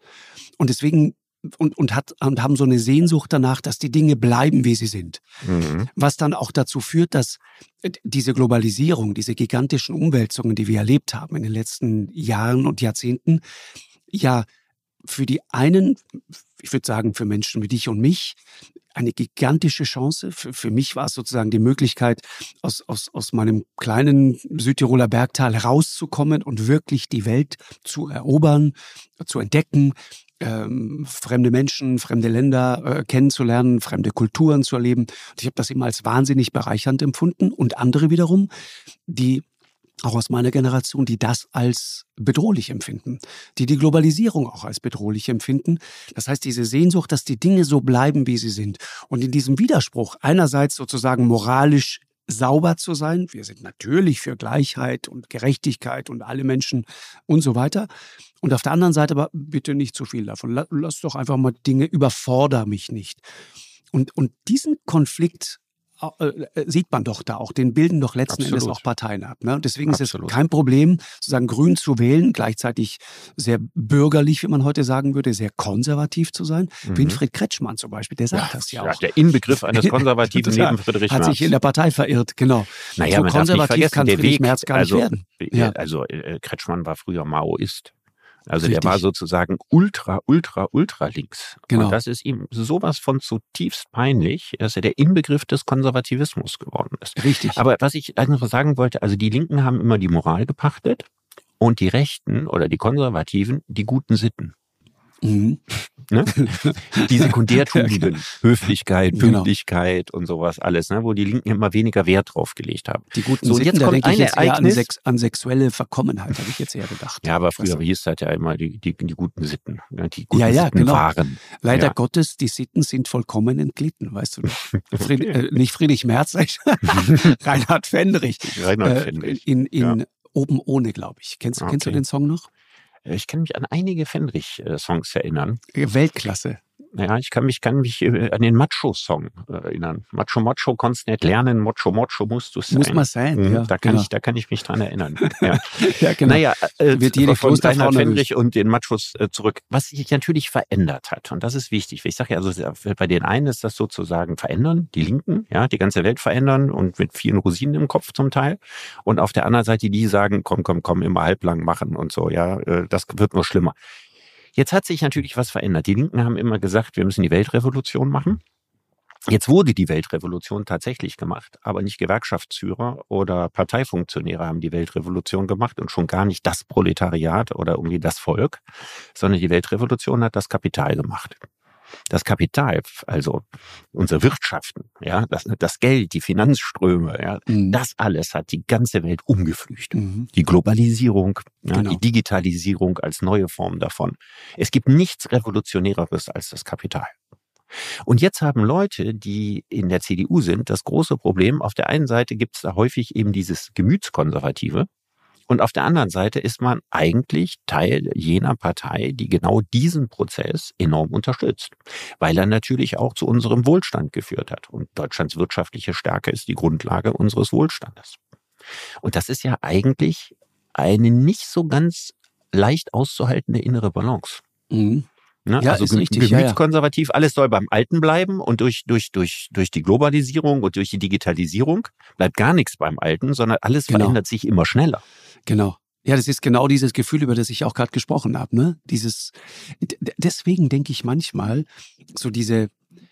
Speaker 2: Und deswegen und, und, hat, und haben so eine Sehnsucht danach, dass die Dinge bleiben, wie sie sind. Mhm. Was dann auch dazu führt, dass äh, diese Globalisierung, diese gigantischen Umwälzungen, die wir erlebt haben in den letzten Jahren und Jahrzehnten, ja für die einen, ich würde sagen für Menschen wie dich und mich, eine gigantische Chance. Für, für mich war es sozusagen die Möglichkeit, aus, aus, aus meinem kleinen Südtiroler Bergtal herauszukommen und wirklich die Welt zu erobern, zu entdecken, ähm, fremde Menschen, fremde Länder äh, kennenzulernen, fremde Kulturen zu erleben. Und ich habe das immer als wahnsinnig bereichernd empfunden. Und andere wiederum, die auch aus meiner Generation, die das als bedrohlich empfinden, die die Globalisierung auch als bedrohlich empfinden. Das heißt, diese Sehnsucht, dass die Dinge so bleiben, wie sie sind. Und in diesem Widerspruch, einerseits sozusagen moralisch sauber zu sein, wir sind natürlich für Gleichheit und Gerechtigkeit und alle Menschen und so weiter. Und auf der anderen Seite aber bitte nicht zu viel davon. Lass doch einfach mal Dinge, überforder mich nicht. Und, und diesen Konflikt sieht man doch da auch, den bilden doch letzten Absolut. Endes auch Parteien ab. Ne? Deswegen Absolut. ist es kein Problem, sozusagen grün zu wählen, gleichzeitig sehr bürgerlich, wie man heute sagen würde, sehr konservativ zu sein. Mhm. Winfried Kretschmann zum Beispiel, der sagt ja, das ja auch. Ja,
Speaker 3: der Inbegriff eines konservativen neben Friedrich
Speaker 2: Hat sich in der Partei verirrt, genau.
Speaker 3: Naja, so konservativ kann
Speaker 2: Friedrich Weg, Merz gar
Speaker 3: also,
Speaker 2: nicht werden.
Speaker 3: Ja. Also äh, Kretschmann war früher Maoist. Also Richtig. der war sozusagen ultra, ultra, ultra links. Genau. Und das ist ihm sowas von zutiefst peinlich, dass er der Inbegriff des Konservativismus geworden ist.
Speaker 2: Richtig.
Speaker 3: Aber was ich einfach sagen wollte, also die Linken haben immer die Moral gepachtet und die Rechten oder die Konservativen die guten Sitten. Mhm. Ne? Die Sekundärtugenden, Höflichkeit, genau. Pünktlichkeit genau. und sowas alles, ne? wo die Linken immer weniger Wert drauf gelegt haben.
Speaker 2: Die guten so, Sitten, jetzt kommt da ein Ereignis. An, Sex, an, sexuelle Verkommenheit habe ich jetzt eher gedacht.
Speaker 3: Ja, aber früher hieß das ja immer die, die, die guten Sitten. Ne? Die guten
Speaker 2: ja, ja,
Speaker 3: Sitten
Speaker 2: genau.
Speaker 3: waren.
Speaker 2: Leider ja. Gottes, die Sitten sind vollkommen entglitten, weißt du. Fried, äh, nicht Friedrich Merz, Reinhard Fendrich.
Speaker 3: Reinhard äh, Fendrich.
Speaker 2: Äh, in, in ja. Oben ohne, glaube ich. Kennst, okay. kennst du den Song noch?
Speaker 3: Ich kann mich an einige Fendrich-Songs erinnern.
Speaker 2: Weltklasse.
Speaker 3: Ja, ich kann mich, kann mich äh, an den Macho-Song äh, erinnern. Macho Macho konntest nicht lernen, Macho Macho musst du sein.
Speaker 2: Muss man sein,
Speaker 3: mhm,
Speaker 2: ja.
Speaker 3: Da kann, genau. ich, da kann ich mich dran erinnern.
Speaker 2: Ja, ja genau.
Speaker 3: Naja, äh, Wird jede von Reinhard Fendrich und den Machos äh, zurück. Was sich natürlich verändert hat, und das ist wichtig. Ich sage ja, also bei den einen ist das sozusagen verändern, die Linken, ja, die ganze Welt verändern und mit vielen Rosinen im Kopf zum Teil. Und auf der anderen Seite die sagen, komm, komm, komm, immer halblang machen und so, ja, äh, das wird nur schlimmer. Jetzt hat sich natürlich was verändert. Die Linken haben immer gesagt, wir müssen die Weltrevolution machen. Jetzt wurde die Weltrevolution tatsächlich gemacht, aber nicht Gewerkschaftsführer oder Parteifunktionäre haben die Weltrevolution gemacht und schon gar nicht das Proletariat oder irgendwie das Volk, sondern die Weltrevolution hat das Kapital gemacht das Kapital, also unsere Wirtschaften, ja, das, das Geld, die Finanzströme, ja, mhm. das alles hat die ganze Welt umgeflücht. Mhm. Die Globalisierung, ja, genau. die Digitalisierung als neue Form davon. Es gibt nichts Revolutionäreres als das Kapital. Und jetzt haben Leute, die in der CDU sind, das große Problem, auf der einen Seite gibt es da häufig eben dieses Gemütskonservative, und auf der anderen Seite ist man eigentlich Teil jener Partei, die genau diesen Prozess enorm unterstützt, weil er natürlich auch zu unserem Wohlstand geführt hat. Und Deutschlands wirtschaftliche Stärke ist die Grundlage unseres Wohlstandes. Und das ist ja eigentlich eine nicht so ganz leicht auszuhaltende innere Balance. Mhm. Ne? Ja, also ist richtig, gemütskonservativ, ja, ja. alles soll beim Alten bleiben und durch, durch, durch, durch die Globalisierung und durch die Digitalisierung bleibt gar nichts beim Alten, sondern alles genau. verändert sich immer schneller.
Speaker 2: Genau. Ja, das ist genau dieses Gefühl, über das ich auch gerade gesprochen habe. Ne? Dieses, deswegen denke ich manchmal, so diese,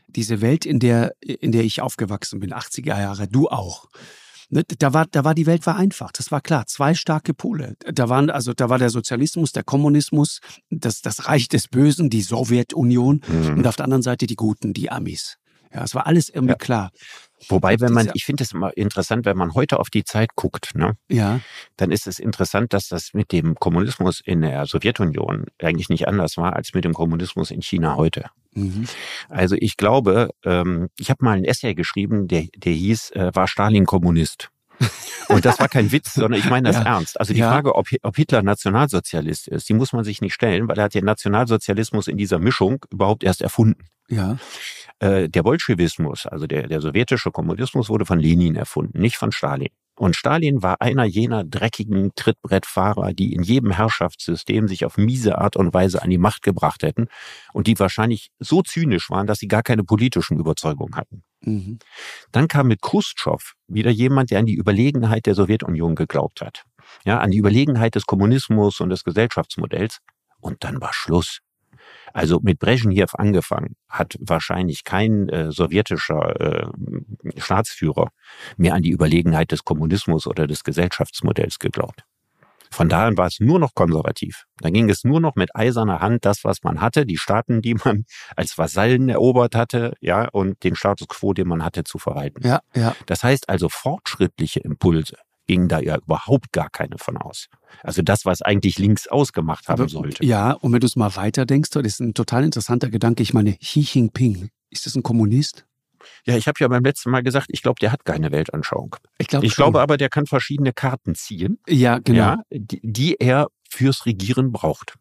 Speaker 2: diese Welt, in der, in der ich aufgewachsen bin, 80er Jahre, du auch. Ne, da war, da war die Welt vereinfacht. Das war klar. Zwei starke Pole. Da waren, also, da war der Sozialismus, der Kommunismus, das, das Reich des Bösen, die Sowjetunion mhm. und auf der anderen Seite die Guten, die Amis. Ja, es war alles irgendwie ja. klar.
Speaker 3: Wobei, wenn man, ich finde es immer interessant, wenn man heute auf die Zeit guckt, ne?
Speaker 2: Ja.
Speaker 3: Dann ist es interessant, dass das mit dem Kommunismus in der Sowjetunion eigentlich nicht anders war als mit dem Kommunismus in China heute. Mhm. Also ich glaube, ähm, ich habe mal ein Essay geschrieben, der, der hieß, äh, war Stalin Kommunist? Und das war kein Witz, sondern ich meine das ja. ernst. Also die ja. Frage, ob, ob Hitler Nationalsozialist ist, die muss man sich nicht stellen, weil er hat den Nationalsozialismus in dieser Mischung überhaupt erst erfunden.
Speaker 2: Ja.
Speaker 3: Äh, der Bolschewismus, also der, der sowjetische Kommunismus, wurde von Lenin erfunden, nicht von Stalin. Und Stalin war einer jener dreckigen Trittbrettfahrer, die in jedem Herrschaftssystem sich auf miese Art und Weise an die Macht gebracht hätten und die wahrscheinlich so zynisch waren, dass sie gar keine politischen Überzeugungen hatten. Mhm. Dann kam mit Khrushchev wieder jemand, der an die Überlegenheit der Sowjetunion geglaubt hat. Ja, an die Überlegenheit des Kommunismus und des Gesellschaftsmodells. Und dann war Schluss. Also mit Brezhnev angefangen hat wahrscheinlich kein äh, sowjetischer äh, Staatsführer mehr an die Überlegenheit des Kommunismus oder des Gesellschaftsmodells geglaubt. Von daher war es nur noch konservativ. Da ging es nur noch mit eiserner Hand das, was man hatte, die Staaten, die man als Vasallen erobert hatte, ja, und den Status quo, den man hatte, zu verwalten.
Speaker 2: Ja, ja.
Speaker 3: Das heißt also fortschrittliche Impulse ging da ja überhaupt gar keine von aus. Also das, was eigentlich links ausgemacht haben Aber, sollte.
Speaker 2: Ja, und wenn du es mal weiter denkst, das ist ein total interessanter Gedanke. Ich meine, Xi Jinping, ist das ein Kommunist?
Speaker 3: Ja, ich habe ja beim letzten Mal gesagt, ich glaube, der hat keine Weltanschauung. Ich, glaub ich glaube aber, der kann verschiedene Karten ziehen.
Speaker 2: Ja, genau. Ja,
Speaker 3: die, die er fürs Regieren braucht.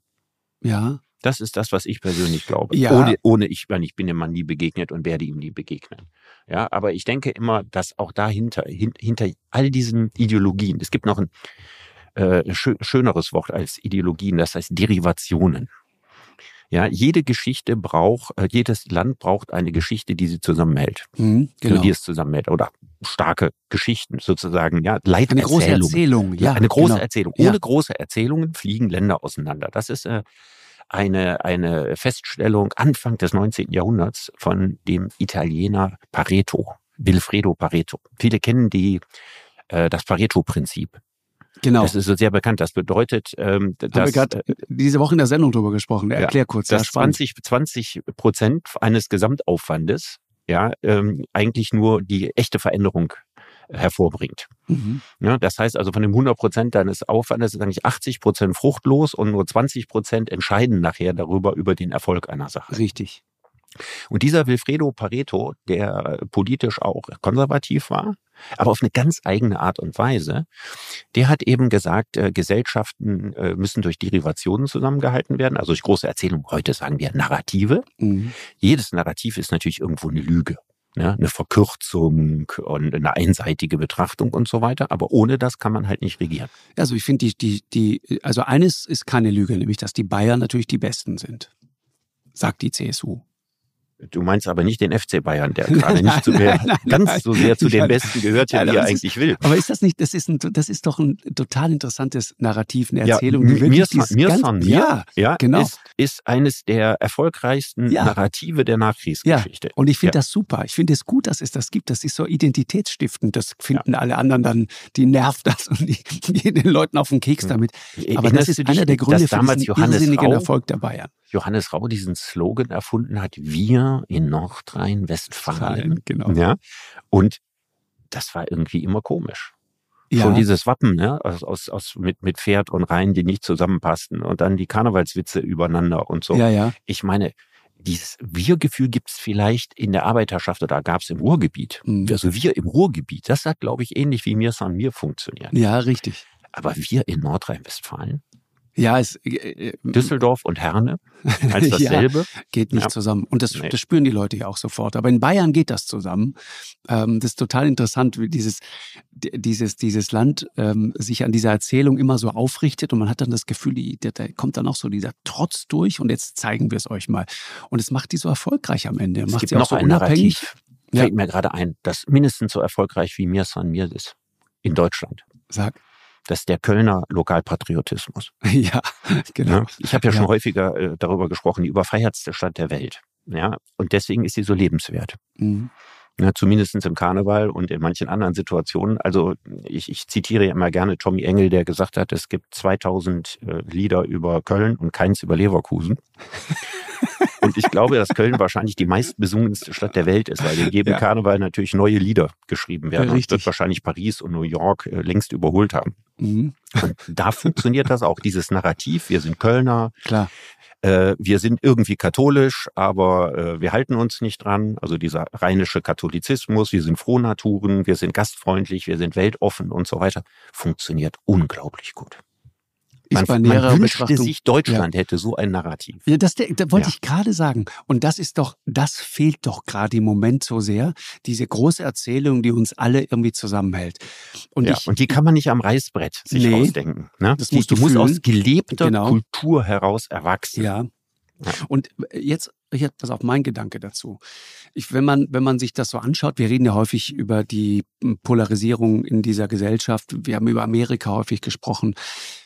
Speaker 2: Ja.
Speaker 3: Das ist das, was ich persönlich glaube. Ja. Ohne, ohne ich, ich bin dem Mann nie begegnet und werde ihm nie begegnen. Ja, aber ich denke immer, dass auch dahinter, hin, hinter all diesen Ideologien, es gibt noch ein äh, schöneres Wort als Ideologien, das heißt Derivationen. Ja, jede Geschichte braucht, äh, jedes Land braucht eine Geschichte, die sie zusammenhält. Mhm, genau. Die es zusammenhält. Oder starke Geschichten sozusagen, ja, Leiterzählungen.
Speaker 2: Eine große Erzählung, ja.
Speaker 3: Eine große genau. Erzählung. Ohne ja. große Erzählungen fliegen Länder auseinander. Das ist äh, eine, eine Feststellung Anfang des 19. Jahrhunderts von dem Italiener Pareto, Wilfredo Pareto. Viele kennen die, äh, das Pareto-Prinzip.
Speaker 2: Genau.
Speaker 3: Das ist so sehr bekannt. Das bedeutet, ähm, dass...
Speaker 2: Haben wir gerade äh, diese Woche in der Sendung drüber gesprochen. Erklär ja, kurz.
Speaker 3: Dass 20, 20 Prozent eines Gesamtaufwandes ja ähm, eigentlich nur die echte Veränderung hervorbringt. Mhm. Ja, das heißt also, von dem 100 Prozent deines Aufwandes ist eigentlich 80 Prozent fruchtlos und nur 20 Prozent entscheiden nachher darüber über den Erfolg einer Sache.
Speaker 2: Richtig.
Speaker 3: Und dieser Wilfredo Pareto, der politisch auch konservativ war, aber auf eine ganz eigene Art und Weise. Der hat eben gesagt, äh, Gesellschaften äh, müssen durch Derivationen zusammengehalten werden, also durch große Erzählungen. Heute sagen wir Narrative. Mhm. Jedes Narrativ ist natürlich irgendwo eine Lüge. Ja, eine Verkürzung und eine einseitige Betrachtung und so weiter. Aber ohne das kann man halt nicht regieren.
Speaker 2: Also ich finde die, die, die, also eines ist keine Lüge, nämlich dass die Bayern natürlich die Besten sind, sagt die CSU.
Speaker 3: Du meinst aber nicht den FC Bayern, der gerade nicht zu der, ganz so sehr zu den Besten gehört, ja, wie er eigentlich will.
Speaker 2: Aber ist das nicht, das ist, ein, das ist doch ein total interessantes Narrativ, eine Erzählung.
Speaker 3: Ja, mir von mir, ja, ja, genau. Ist, ist eines der erfolgreichsten ja. Narrative der Nachkriegsgeschichte.
Speaker 2: Ja. Und ich finde ja. das super. Ich finde es gut, dass es das gibt. Das ist so identitätsstiftend. Das finden alle anderen dann, die nervt das und die gehen den Leuten auf den Keks hm. damit. Aber das ist einer der Gründe für diesen irrsinnigen Erfolg der Bayern.
Speaker 3: Johannes Rau diesen Slogan erfunden hat, wir in Nordrhein-Westfalen. Genau. Ja. Und das war irgendwie immer komisch. Ja. Schon dieses Wappen, ne, aus, aus, aus, mit, mit Pferd und Rhein, die nicht zusammenpassten und dann die Karnevalswitze übereinander und so.
Speaker 2: Ja, ja.
Speaker 3: Ich meine, dieses Wir-Gefühl gibt es vielleicht in der Arbeiterschaft oder gab es im Ruhrgebiet. Mhm. Also wir im Ruhrgebiet, das hat, glaube ich, ähnlich wie mir San mir funktioniert.
Speaker 2: Ja, richtig.
Speaker 3: Aber wir in Nordrhein-Westfalen,
Speaker 2: ja, es,
Speaker 3: äh, äh Düsseldorf und Herne als dasselbe.
Speaker 2: ja, geht nicht ja. zusammen. Und das, nee. das spüren die Leute ja auch sofort. Aber in Bayern geht das zusammen. Ähm, das ist total interessant, wie dieses, dieses, dieses Land ähm, sich an dieser Erzählung immer so aufrichtet und man hat dann das Gefühl, die, da kommt dann auch so dieser Trotz durch und jetzt zeigen wir es euch mal. Und es macht die so erfolgreich am Ende.
Speaker 3: Es
Speaker 2: macht
Speaker 3: gibt sie auch noch so ein unabhängig. Narrativ, fällt ja. mir gerade ein, das mindestens so erfolgreich wie Mir San Mir ist in Deutschland.
Speaker 2: Sag.
Speaker 3: Das ist der Kölner Lokalpatriotismus.
Speaker 2: Ja, genau.
Speaker 3: Ich habe ja, ja, schon häufiger äh, darüber gesprochen, die überfeiertste Stadt der Welt. Ja, und deswegen ist sie so lebenswert. Mhm. Ja, zumindest im Karneval und in manchen anderen Situationen. Also ich, ich zitiere ja immer gerne Tommy Engel, der gesagt hat, es gibt 2000 äh, Lieder über Köln und keins über Leverkusen. Und ich glaube, dass Köln wahrscheinlich die meistbesungenste Stadt der Welt ist, weil in jedem ja. Karneval natürlich neue Lieder geschrieben werden. Ja, und wird wahrscheinlich Paris und New York äh, längst überholt haben. Mhm. Und da funktioniert das auch, dieses Narrativ. Wir sind Kölner.
Speaker 2: Klar.
Speaker 3: Äh, wir sind irgendwie katholisch, aber äh, wir halten uns nicht dran. Also dieser rheinische Katholizismus, wir sind Frohnaturen, wir sind gastfreundlich, wir sind weltoffen und so weiter, funktioniert unglaublich gut man, man wünschte sich, Deutschland ja. hätte so ein Narrativ.
Speaker 2: Ja, das, das wollte ja. ich gerade sagen. Und das ist doch, das fehlt doch gerade im Moment so sehr. Diese große Erzählung, die uns alle irgendwie zusammenhält.
Speaker 3: Und, ja, ich, und die kann man nicht am Reißbrett sich nee, ausdenken. Ne? Das musst die, du die muss aus gelebter genau. Kultur heraus erwachsen.
Speaker 2: Ja. Und jetzt jetzt pass auf mein Gedanke dazu. Ich, wenn man wenn man sich das so anschaut, wir reden ja häufig über die Polarisierung in dieser Gesellschaft. Wir haben über Amerika häufig gesprochen.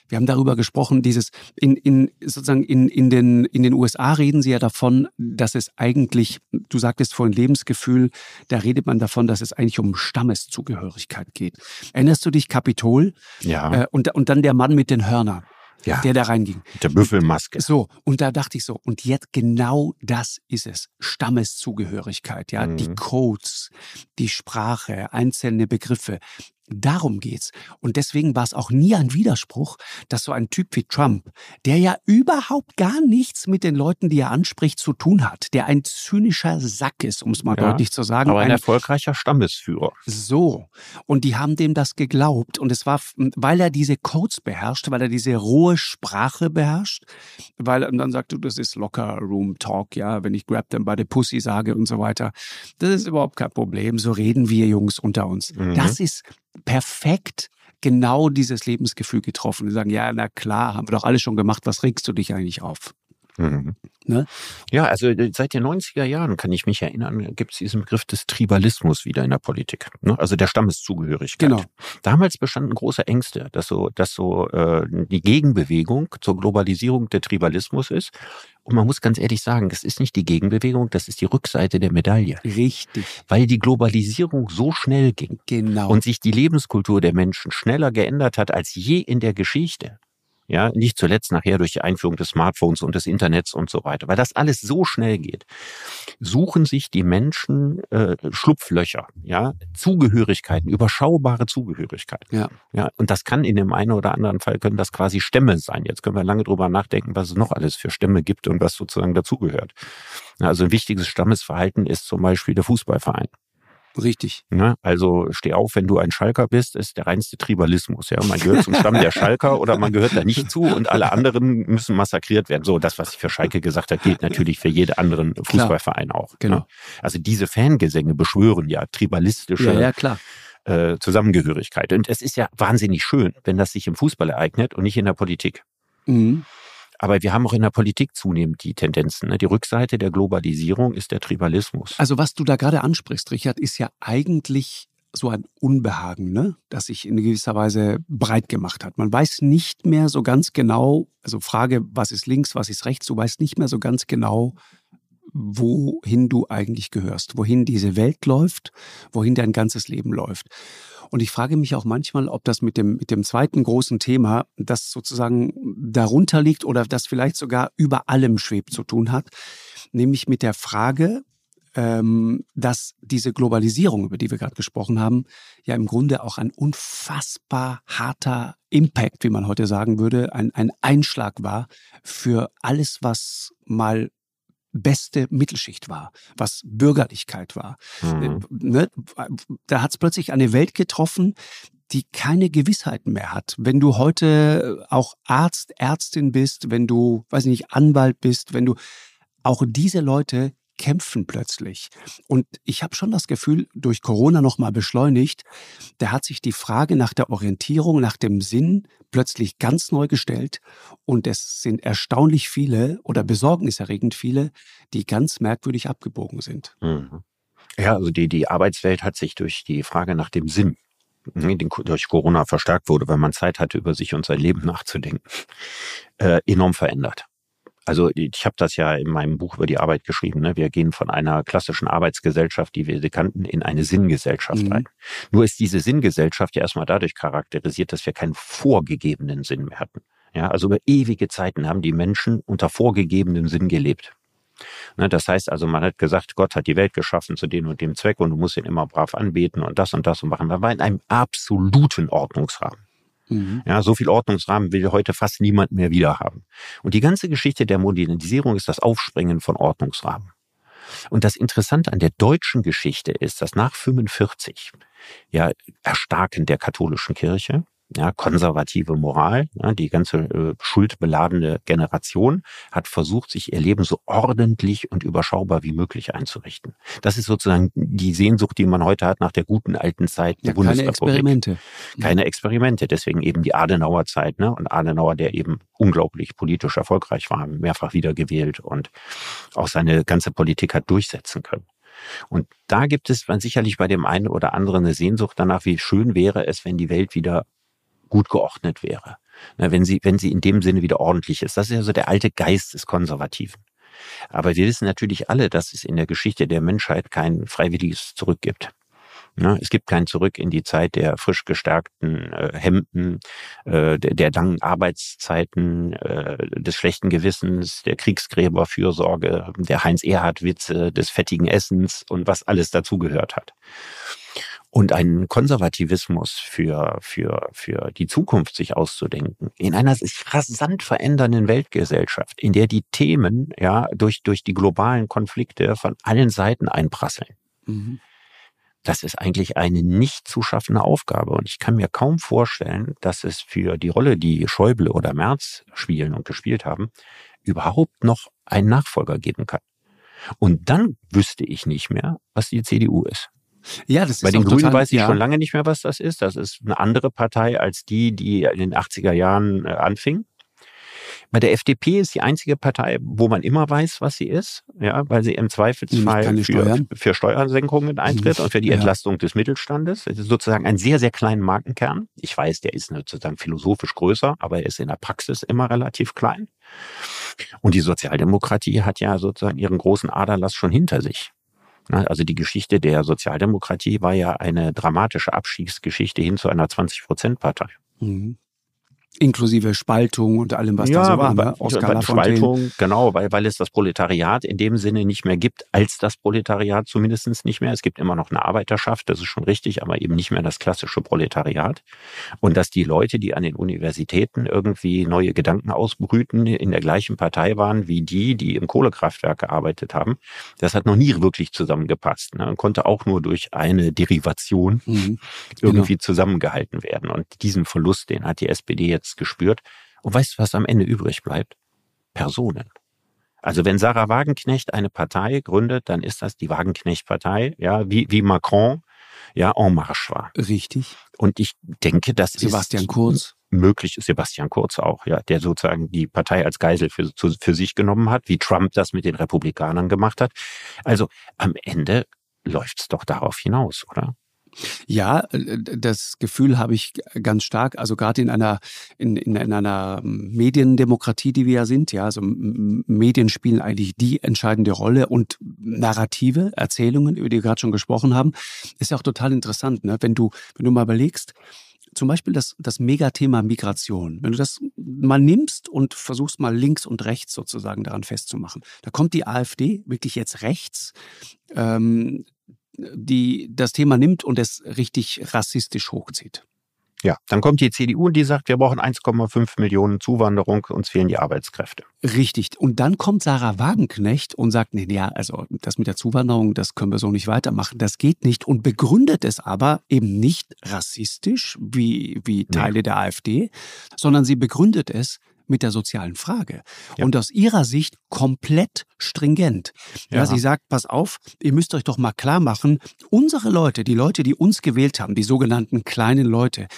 Speaker 2: Wir haben darüber gesprochen, dieses in, in sozusagen in, in, den, in den USA reden sie ja davon, dass es eigentlich, du sagtest vorhin Lebensgefühl, da redet man davon, dass es eigentlich um Stammeszugehörigkeit geht. Erinnerst du dich Kapitol?
Speaker 3: Ja.
Speaker 2: Äh, und, und dann der Mann mit den Hörnern. Ja. der da reinging.
Speaker 3: Mit der Büffelmaske.
Speaker 2: So, und da dachte ich so, und jetzt genau das ist es. Stammeszugehörigkeit, ja, mhm. die Codes, die Sprache, einzelne Begriffe. Darum geht's. Und deswegen war es auch nie ein Widerspruch, dass so ein Typ wie Trump, der ja überhaupt gar nichts mit den Leuten, die er anspricht, zu tun hat, der ein zynischer Sack ist, um es mal ja, deutlich zu sagen.
Speaker 3: Aber ein, ein, erfolgreicher Stammesführer.
Speaker 2: So. Und die haben dem das geglaubt. Und es war, weil er diese Codes beherrscht, weil er diese rohe Sprache beherrscht, weil er dann sagt, du, das ist locker Room Talk, ja, wenn ich grab them by the pussy sage und so weiter. Das ist überhaupt kein Problem. So reden wir Jungs unter uns. Mhm. Das ist perfekt genau dieses Lebensgefühl getroffen. Die sagen, ja, na klar, haben wir doch alles schon gemacht, was regst du dich eigentlich auf?
Speaker 3: Mhm. Ne? Ja, also äh, seit den 90er Jahren kann ich mich erinnern, gibt es diesen Begriff des Tribalismus wieder in der Politik. Ne? Also der Stammeszugehörigkeit.
Speaker 2: Genau.
Speaker 3: Damals bestanden große Ängste, dass so, dass so äh, die Gegenbewegung zur Globalisierung der Tribalismus ist. Und man muss ganz ehrlich sagen, das ist nicht die Gegenbewegung, das ist die Rückseite der Medaille.
Speaker 2: Richtig.
Speaker 3: Weil die Globalisierung so schnell ging.
Speaker 2: Genau.
Speaker 3: Und sich die Lebenskultur der Menschen schneller geändert hat als je in der Geschichte ja, nicht zuletzt nachher durch die Einführung des Smartphones und des Internets und so weiter, weil das alles so schnell geht, suchen sich die Menschen äh, Schlupflöcher, ja, Zugehörigkeiten, überschaubare Zugehörigkeiten.
Speaker 2: Ja.
Speaker 3: ja. Und das kann in dem einen oder anderen Fall können das quasi Stämme sein. Jetzt können wir lange drüber nachdenken, was es noch alles für Stämme gibt und was sozusagen dazugehört. Also ein wichtiges Stammesverhalten ist zum Beispiel der Fußballverein.
Speaker 2: Richtig.
Speaker 3: Ne? Also steh auf, wenn du ein Schalker bist, ist der reinste Tribalismus. Ja, man gehört zum Stamm der Schalker oder man gehört da nicht zu und alle anderen müssen massakriert werden. So, das, was ich für Schalke gesagt habe, gilt natürlich für jeden anderen Fußballverein auch.
Speaker 2: Genau. Ne?
Speaker 3: Also diese Fangesänge beschwören ja tribalistische
Speaker 2: ja, ja, klar.
Speaker 3: Äh, Zusammengehörigkeit. Und es ist ja wahnsinnig schön, wenn das sich im Fußball ereignet und nicht in der Politik. Mhm. Aber wir haben auch in der Politik zunehmend die Tendenzen. Ne? Die Rückseite der Globalisierung ist der Tribalismus.
Speaker 2: Also was du da gerade ansprichst, Richard, ist ja eigentlich so ein Unbehagen, ne? das sich in gewisser Weise breit gemacht hat. Man weiß nicht mehr so ganz genau, also Frage, was ist links, was ist rechts, du weißt nicht mehr so ganz genau, wohin du eigentlich gehörst, wohin diese Welt läuft, wohin dein ganzes Leben läuft. Und ich frage mich auch manchmal, ob das mit dem, mit dem zweiten großen Thema, das sozusagen darunter liegt oder das vielleicht sogar über allem schwebt zu tun hat, nämlich mit der Frage, ähm, dass diese Globalisierung, über die wir gerade gesprochen haben, ja im Grunde auch ein unfassbar harter Impact, wie man heute sagen würde, ein, ein Einschlag war für alles, was mal beste Mittelschicht war, was Bürgerlichkeit war. Mhm. Ne? Da hat es plötzlich eine Welt getroffen, die keine Gewissheiten mehr hat. Wenn du heute auch Arzt, Ärztin bist, wenn du, weiß ich nicht, Anwalt bist, wenn du auch diese Leute kämpfen plötzlich. Und ich habe schon das Gefühl, durch Corona nochmal beschleunigt, da hat sich die Frage nach der Orientierung, nach dem Sinn plötzlich ganz neu gestellt. Und es sind erstaunlich viele oder besorgniserregend viele, die ganz merkwürdig abgebogen sind.
Speaker 3: Mhm. Ja, also die, die Arbeitswelt hat sich durch die Frage nach dem Sinn die durch Corona verstärkt wurde, weil man Zeit hatte, über sich und sein Leben nachzudenken, äh, enorm verändert. Also ich habe das ja in meinem Buch über die Arbeit geschrieben. Ne? Wir gehen von einer klassischen Arbeitsgesellschaft, die wir kannten, in eine Sinngesellschaft mhm. ein. Nur ist diese Sinngesellschaft ja erstmal dadurch charakterisiert, dass wir keinen vorgegebenen Sinn mehr hatten. Ja, also über ewige Zeiten haben die Menschen unter vorgegebenem Sinn gelebt. Ne, das heißt also, man hat gesagt, Gott hat die Welt geschaffen zu dem und dem Zweck und du musst ihn immer brav anbeten und das und das und machen. Man war in einem absoluten Ordnungsrahmen. Mhm. Ja, so viel Ordnungsrahmen will heute fast niemand mehr wieder haben. Und die ganze Geschichte der Modernisierung ist das Aufsprengen von Ordnungsrahmen. Und das Interessante an der deutschen Geschichte ist, dass nach 45 ja Erstarken der katholischen Kirche, ja, konservative Moral. Ja, die ganze äh, schuldbeladene Generation hat versucht, sich ihr Leben so ordentlich und überschaubar wie möglich einzurichten. Das ist sozusagen die Sehnsucht, die man heute hat nach der guten alten Zeit
Speaker 2: der ja, Bundesrepublik. Keine Experimente.
Speaker 3: Keine Experimente. Deswegen eben die Adenauer Zeit. Ne? Und Adenauer, der eben unglaublich politisch erfolgreich war, mehrfach wiedergewählt und auch seine ganze Politik hat durchsetzen können. Und da gibt es sicherlich bei dem einen oder anderen eine Sehnsucht danach, wie schön wäre es, wenn die Welt wieder gut geordnet wäre. wenn sie, wenn sie in dem Sinne wieder ordentlich ist. Das ist ja so der alte Geist des Konservativen. Aber wir wissen natürlich alle, dass es in der Geschichte der Menschheit kein freiwilliges Zurück gibt. Es gibt kein Zurück in die Zeit der frisch gestärkten äh, Hemden, äh, der, der, langen Arbeitszeiten, äh, des schlechten Gewissens, der Kriegsgräberfürsorge, der Heinz-Erhard-Witze, des fettigen Essens und was alles dazugehört hat und einen Konservativismus für, für, für die Zukunft sich auszudenken, in einer sich rasant verändernden Weltgesellschaft, in der die Themen ja durch, durch die globalen Konflikte von allen Seiten einprasseln. Mhm. Das ist eigentlich eine nicht zu schaffende Aufgabe. Und ich kann mir kaum vorstellen, dass es für die Rolle, die Schäuble oder Merz spielen und gespielt haben, überhaupt noch einen Nachfolger geben kann. Und dann wüsste ich nicht mehr, was die CDU ist.
Speaker 2: Ja, das
Speaker 3: Bei ist den Grünen total, weiß ich ja. schon lange nicht mehr, was das ist. Das ist eine andere Partei als die, die in den 80er Jahren äh, anfing. Bei der FDP ist die einzige Partei, wo man immer weiß, was sie ist, ja, weil sie im Zweifelsfall für, Steuern. für Steuersenkungen eintritt und für die ja. Entlastung des Mittelstandes. Es ist sozusagen ein sehr, sehr kleiner Markenkern. Ich weiß, der ist sozusagen philosophisch größer, aber er ist in der Praxis immer relativ klein. Und die Sozialdemokratie hat ja sozusagen ihren großen Aderlass schon hinter sich. Ne? Also die Geschichte der Sozialdemokratie war ja eine dramatische Abstiegsgeschichte hin zu einer 20-Prozent-Partei. Mhm.
Speaker 2: Inklusive Spaltung und allem, was ja, da so war. Ne?
Speaker 3: Oscar Spaltung, genau, weil, weil es das Proletariat in dem Sinne nicht mehr gibt, als das Proletariat zumindest nicht mehr. Es gibt immer noch eine Arbeiterschaft, das ist schon richtig, aber eben nicht mehr das klassische Proletariat. Und dass die Leute, die an den Universitäten irgendwie neue Gedanken ausbrüten, in der gleichen Partei waren wie die, die im Kohlekraftwerk gearbeitet haben, das hat noch nie wirklich zusammengepasst. Ne? Und konnte auch nur durch eine Derivation mhm. irgendwie genau. zusammengehalten werden. Und diesen Verlust, den hat die SPD jetzt gespürt. Und weißt du, was am Ende übrig bleibt? Personen. Also wenn Sarah Wagenknecht eine Partei gründet, dann ist das die Wagenknecht-Partei, ja, wie, wie Macron, ja, en marche war.
Speaker 2: Richtig.
Speaker 3: Und ich denke, dass
Speaker 2: Sebastian Kurz
Speaker 3: möglich ist Sebastian Kurz auch, ja, der sozusagen die Partei als Geisel für, für sich genommen hat, wie Trump das mit den Republikanern gemacht hat. Also am Ende läuft's doch darauf hinaus, oder?
Speaker 2: Ja, äh, das Gefühl habe ich ganz stark, also gerade in einer, in, in, in einer Mediendemokratie, die wir ja sind, ja, also Medien spielen eigentlich die entscheidende Rolle und Narrative, Erzählungen, über die wir gerade schon gesprochen haben, ist ja auch total interessant, ne? wenn du, wenn du mal überlegst, zum Beispiel das, das Megathema Migration. Wenn du das mal nimmst und versuchst mal links und rechts sozusagen daran festzumachen, da kommt die AfD wirklich jetzt rechts ähm, die das Thema nimmt und es richtig rassistisch hochzieht.
Speaker 3: Ja, dann kommt die CDU und die sagt, wir brauchen 1,5 Millionen Zuwanderung, uns fehlen die Arbeitskräfte.
Speaker 2: Richtig. Und dann kommt Sarah Wagenknecht und sagt, nee, ja, also das mit der Zuwanderung, das können wir so nicht weitermachen, das geht nicht und begründet es aber eben nicht rassistisch wie, wie Teile nee. der AfD, sondern sie begründet es mit der sozialen Frage. Ja. Und aus ihrer Sicht komplett stringent. Ja. ja, sie sagt, pass auf, ihr müsst euch doch mal klar machen, unsere Leute, die Leute, die uns gewählt haben, die sogenannten kleinen Leute,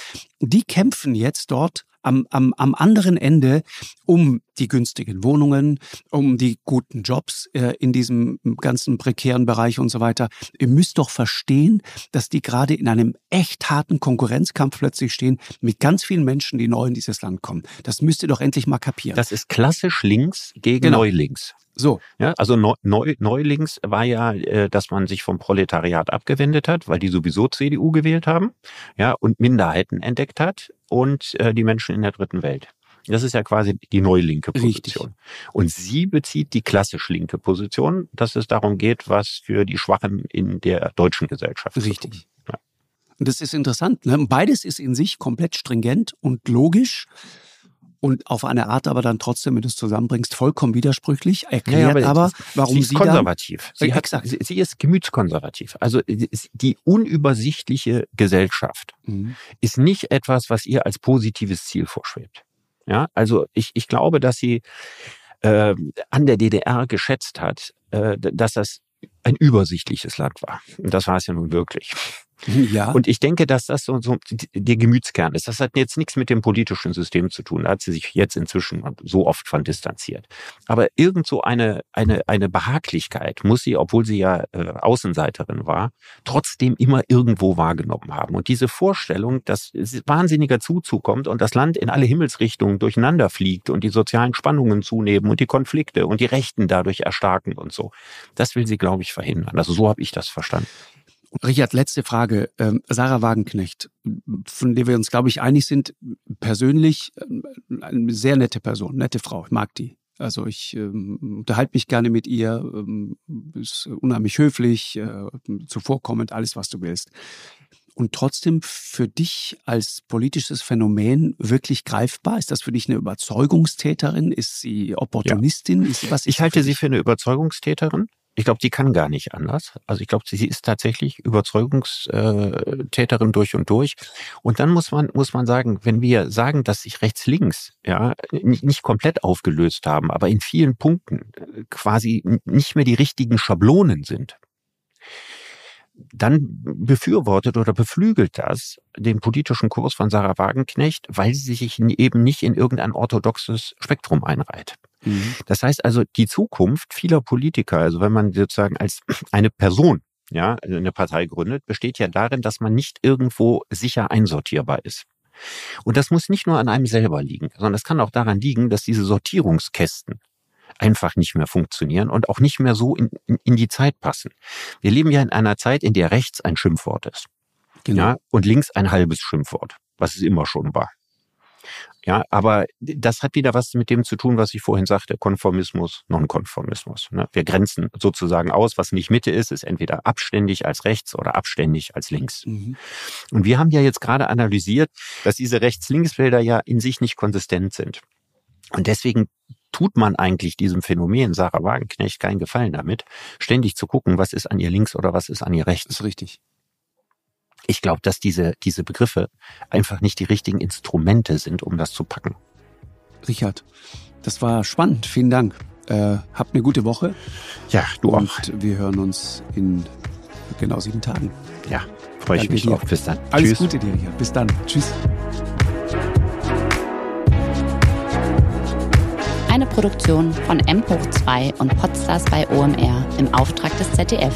Speaker 2: die kämpfen jetzt dort am, am, am anderen Ende um die günstigen Wohnungen, um die guten Jobs äh, in diesem ganzen prekären Bereich und so weiter. Ihr müsst doch verstehen, dass die gerade in einem echt harten Konkurrenzkampf plötzlich stehen mit ganz vielen Menschen, die neu in dieses Land kommen. Das müsst ihr doch endlich mal kapieren.
Speaker 3: Das ist klassisch links gegen genau. Neulinks.
Speaker 2: So.
Speaker 3: Ja, also Neu Neulings war ja, äh, dass man sich vom Proletariat abgewendet hat, weil die sowieso CDU gewählt haben, ja, und Minderheiten entdeckt hat und äh, die Menschen in der dritten Welt. Das ist ja quasi die neulinke Position. Richtig. Und sie bezieht die klassisch linke Position, dass es darum geht, was für die Schwachen in der deutschen Gesellschaft
Speaker 2: Richtig. Ja. Und das ist interessant. Ne? Beides ist in sich komplett stringent und logisch und auf eine Art aber dann trotzdem, wenn du es zusammenbringst, vollkommen widersprüchlich, erklärt ja, aber, aber, warum sie,
Speaker 3: ist sie konservativ. Dann, sie, hat, sie, sie, ist gemütskonservativ. Also die unübersichtliche Gesellschaft mhm. ist nicht etwas, was ihr als positives Ziel vorschwebt. Ja, also ich, ich glaube, dass sie äh, an der DDR geschätzt hat, äh, dass das ein übersichtliches Land war. Und das war es ja nun wirklich. Ja. Und ich denke, dass das so, so der Gemütskern ist. Das hat jetzt nichts mit dem politischen System zu tun. Da hat sie sich jetzt inzwischen so oft von distanziert. Aber irgend so eine, eine, eine Behaglichkeit muss sie, obwohl sie ja äh, Außenseiterin war, trotzdem immer irgendwo wahrgenommen haben. Und diese Vorstellung, dass wahnsinniger Zuzug kommt und das Land in alle Himmelsrichtungen durcheinander fliegt und die sozialen Spannungen zunehmen und die Konflikte und die Rechten dadurch erstarken und so, das will sie, glaube ich, verhindern. Also so habe ich das verstanden.
Speaker 2: Richard, letzte Frage. Ähm, Sarah Wagenknecht, von der wir uns, glaube ich, einig sind, persönlich ähm, eine sehr nette Person, nette Frau. Ich mag die. Also ich ähm, unterhalte mich gerne mit ihr, ähm, ist unheimlich höflich, äh, zuvorkommend, alles, was du willst. Und trotzdem für dich als politisches Phänomen wirklich greifbar? Ist das für dich eine Überzeugungstäterin? Ist sie Opportunistin? Ja. Ist,
Speaker 3: was ich halte sie für eine Überzeugungstäterin. Ich glaube, die kann gar nicht anders. Also ich glaube, sie ist tatsächlich Überzeugungstäterin durch und durch. Und dann muss man, muss man sagen, wenn wir sagen, dass sich rechts-links ja nicht komplett aufgelöst haben, aber in vielen Punkten äh, quasi nicht mehr die richtigen Schablonen sind, dann befürwortet oder beflügelt das den politischen Kurs von Sarah Wagenknecht, weil sie sich eben nicht in irgendein orthodoxes Spektrum einreiht. Mhm. Das heißt also, die Zukunft vieler Politiker, also wenn man sozusagen als eine Person ja, eine Partei gründet, besteht ja darin, dass man nicht irgendwo sicher einsortierbar ist. Und das muss nicht nur an einem selber liegen, sondern es kann auch daran liegen, dass diese Sortierungskästen einfach nicht mehr funktionieren und auch nicht mehr so in, in, in die Zeit passen. Wir leben ja in einer Zeit, in der rechts ein Schimpfwort ist. Genau. Ja, und links ein halbes Schimpfwort, was es immer schon war. Ja, aber das hat wieder was mit dem zu tun, was ich vorhin sagte, Konformismus, Nonkonformismus. Ne? Wir grenzen sozusagen aus, was nicht Mitte ist, ist entweder abständig als rechts oder abständig als links. Mhm. Und wir haben ja jetzt gerade analysiert, dass diese Rechts-Links-Bilder ja in sich nicht konsistent sind. Und deswegen tut man eigentlich diesem Phänomen Sarah Wagenknecht keinen Gefallen damit, ständig zu gucken, was ist an ihr links oder was ist an ihr rechts.
Speaker 2: Das ist richtig
Speaker 3: ich glaube, dass diese, diese Begriffe einfach nicht die richtigen Instrumente sind, um das zu packen.
Speaker 2: Richard, das war spannend. Vielen Dank. Äh, habt eine gute Woche.
Speaker 3: Ja, du
Speaker 2: Und
Speaker 3: auch.
Speaker 2: Und wir hören uns in genau sieben Tagen.
Speaker 3: Ja, freue ich mich dir. drauf. Bis dann.
Speaker 2: Alles Tschüss. Gute dir, Richard. Bis dann. Tschüss.
Speaker 1: Eine Produktion von M hoch 2 und Podstars bei OMR im Auftrag des ZDF.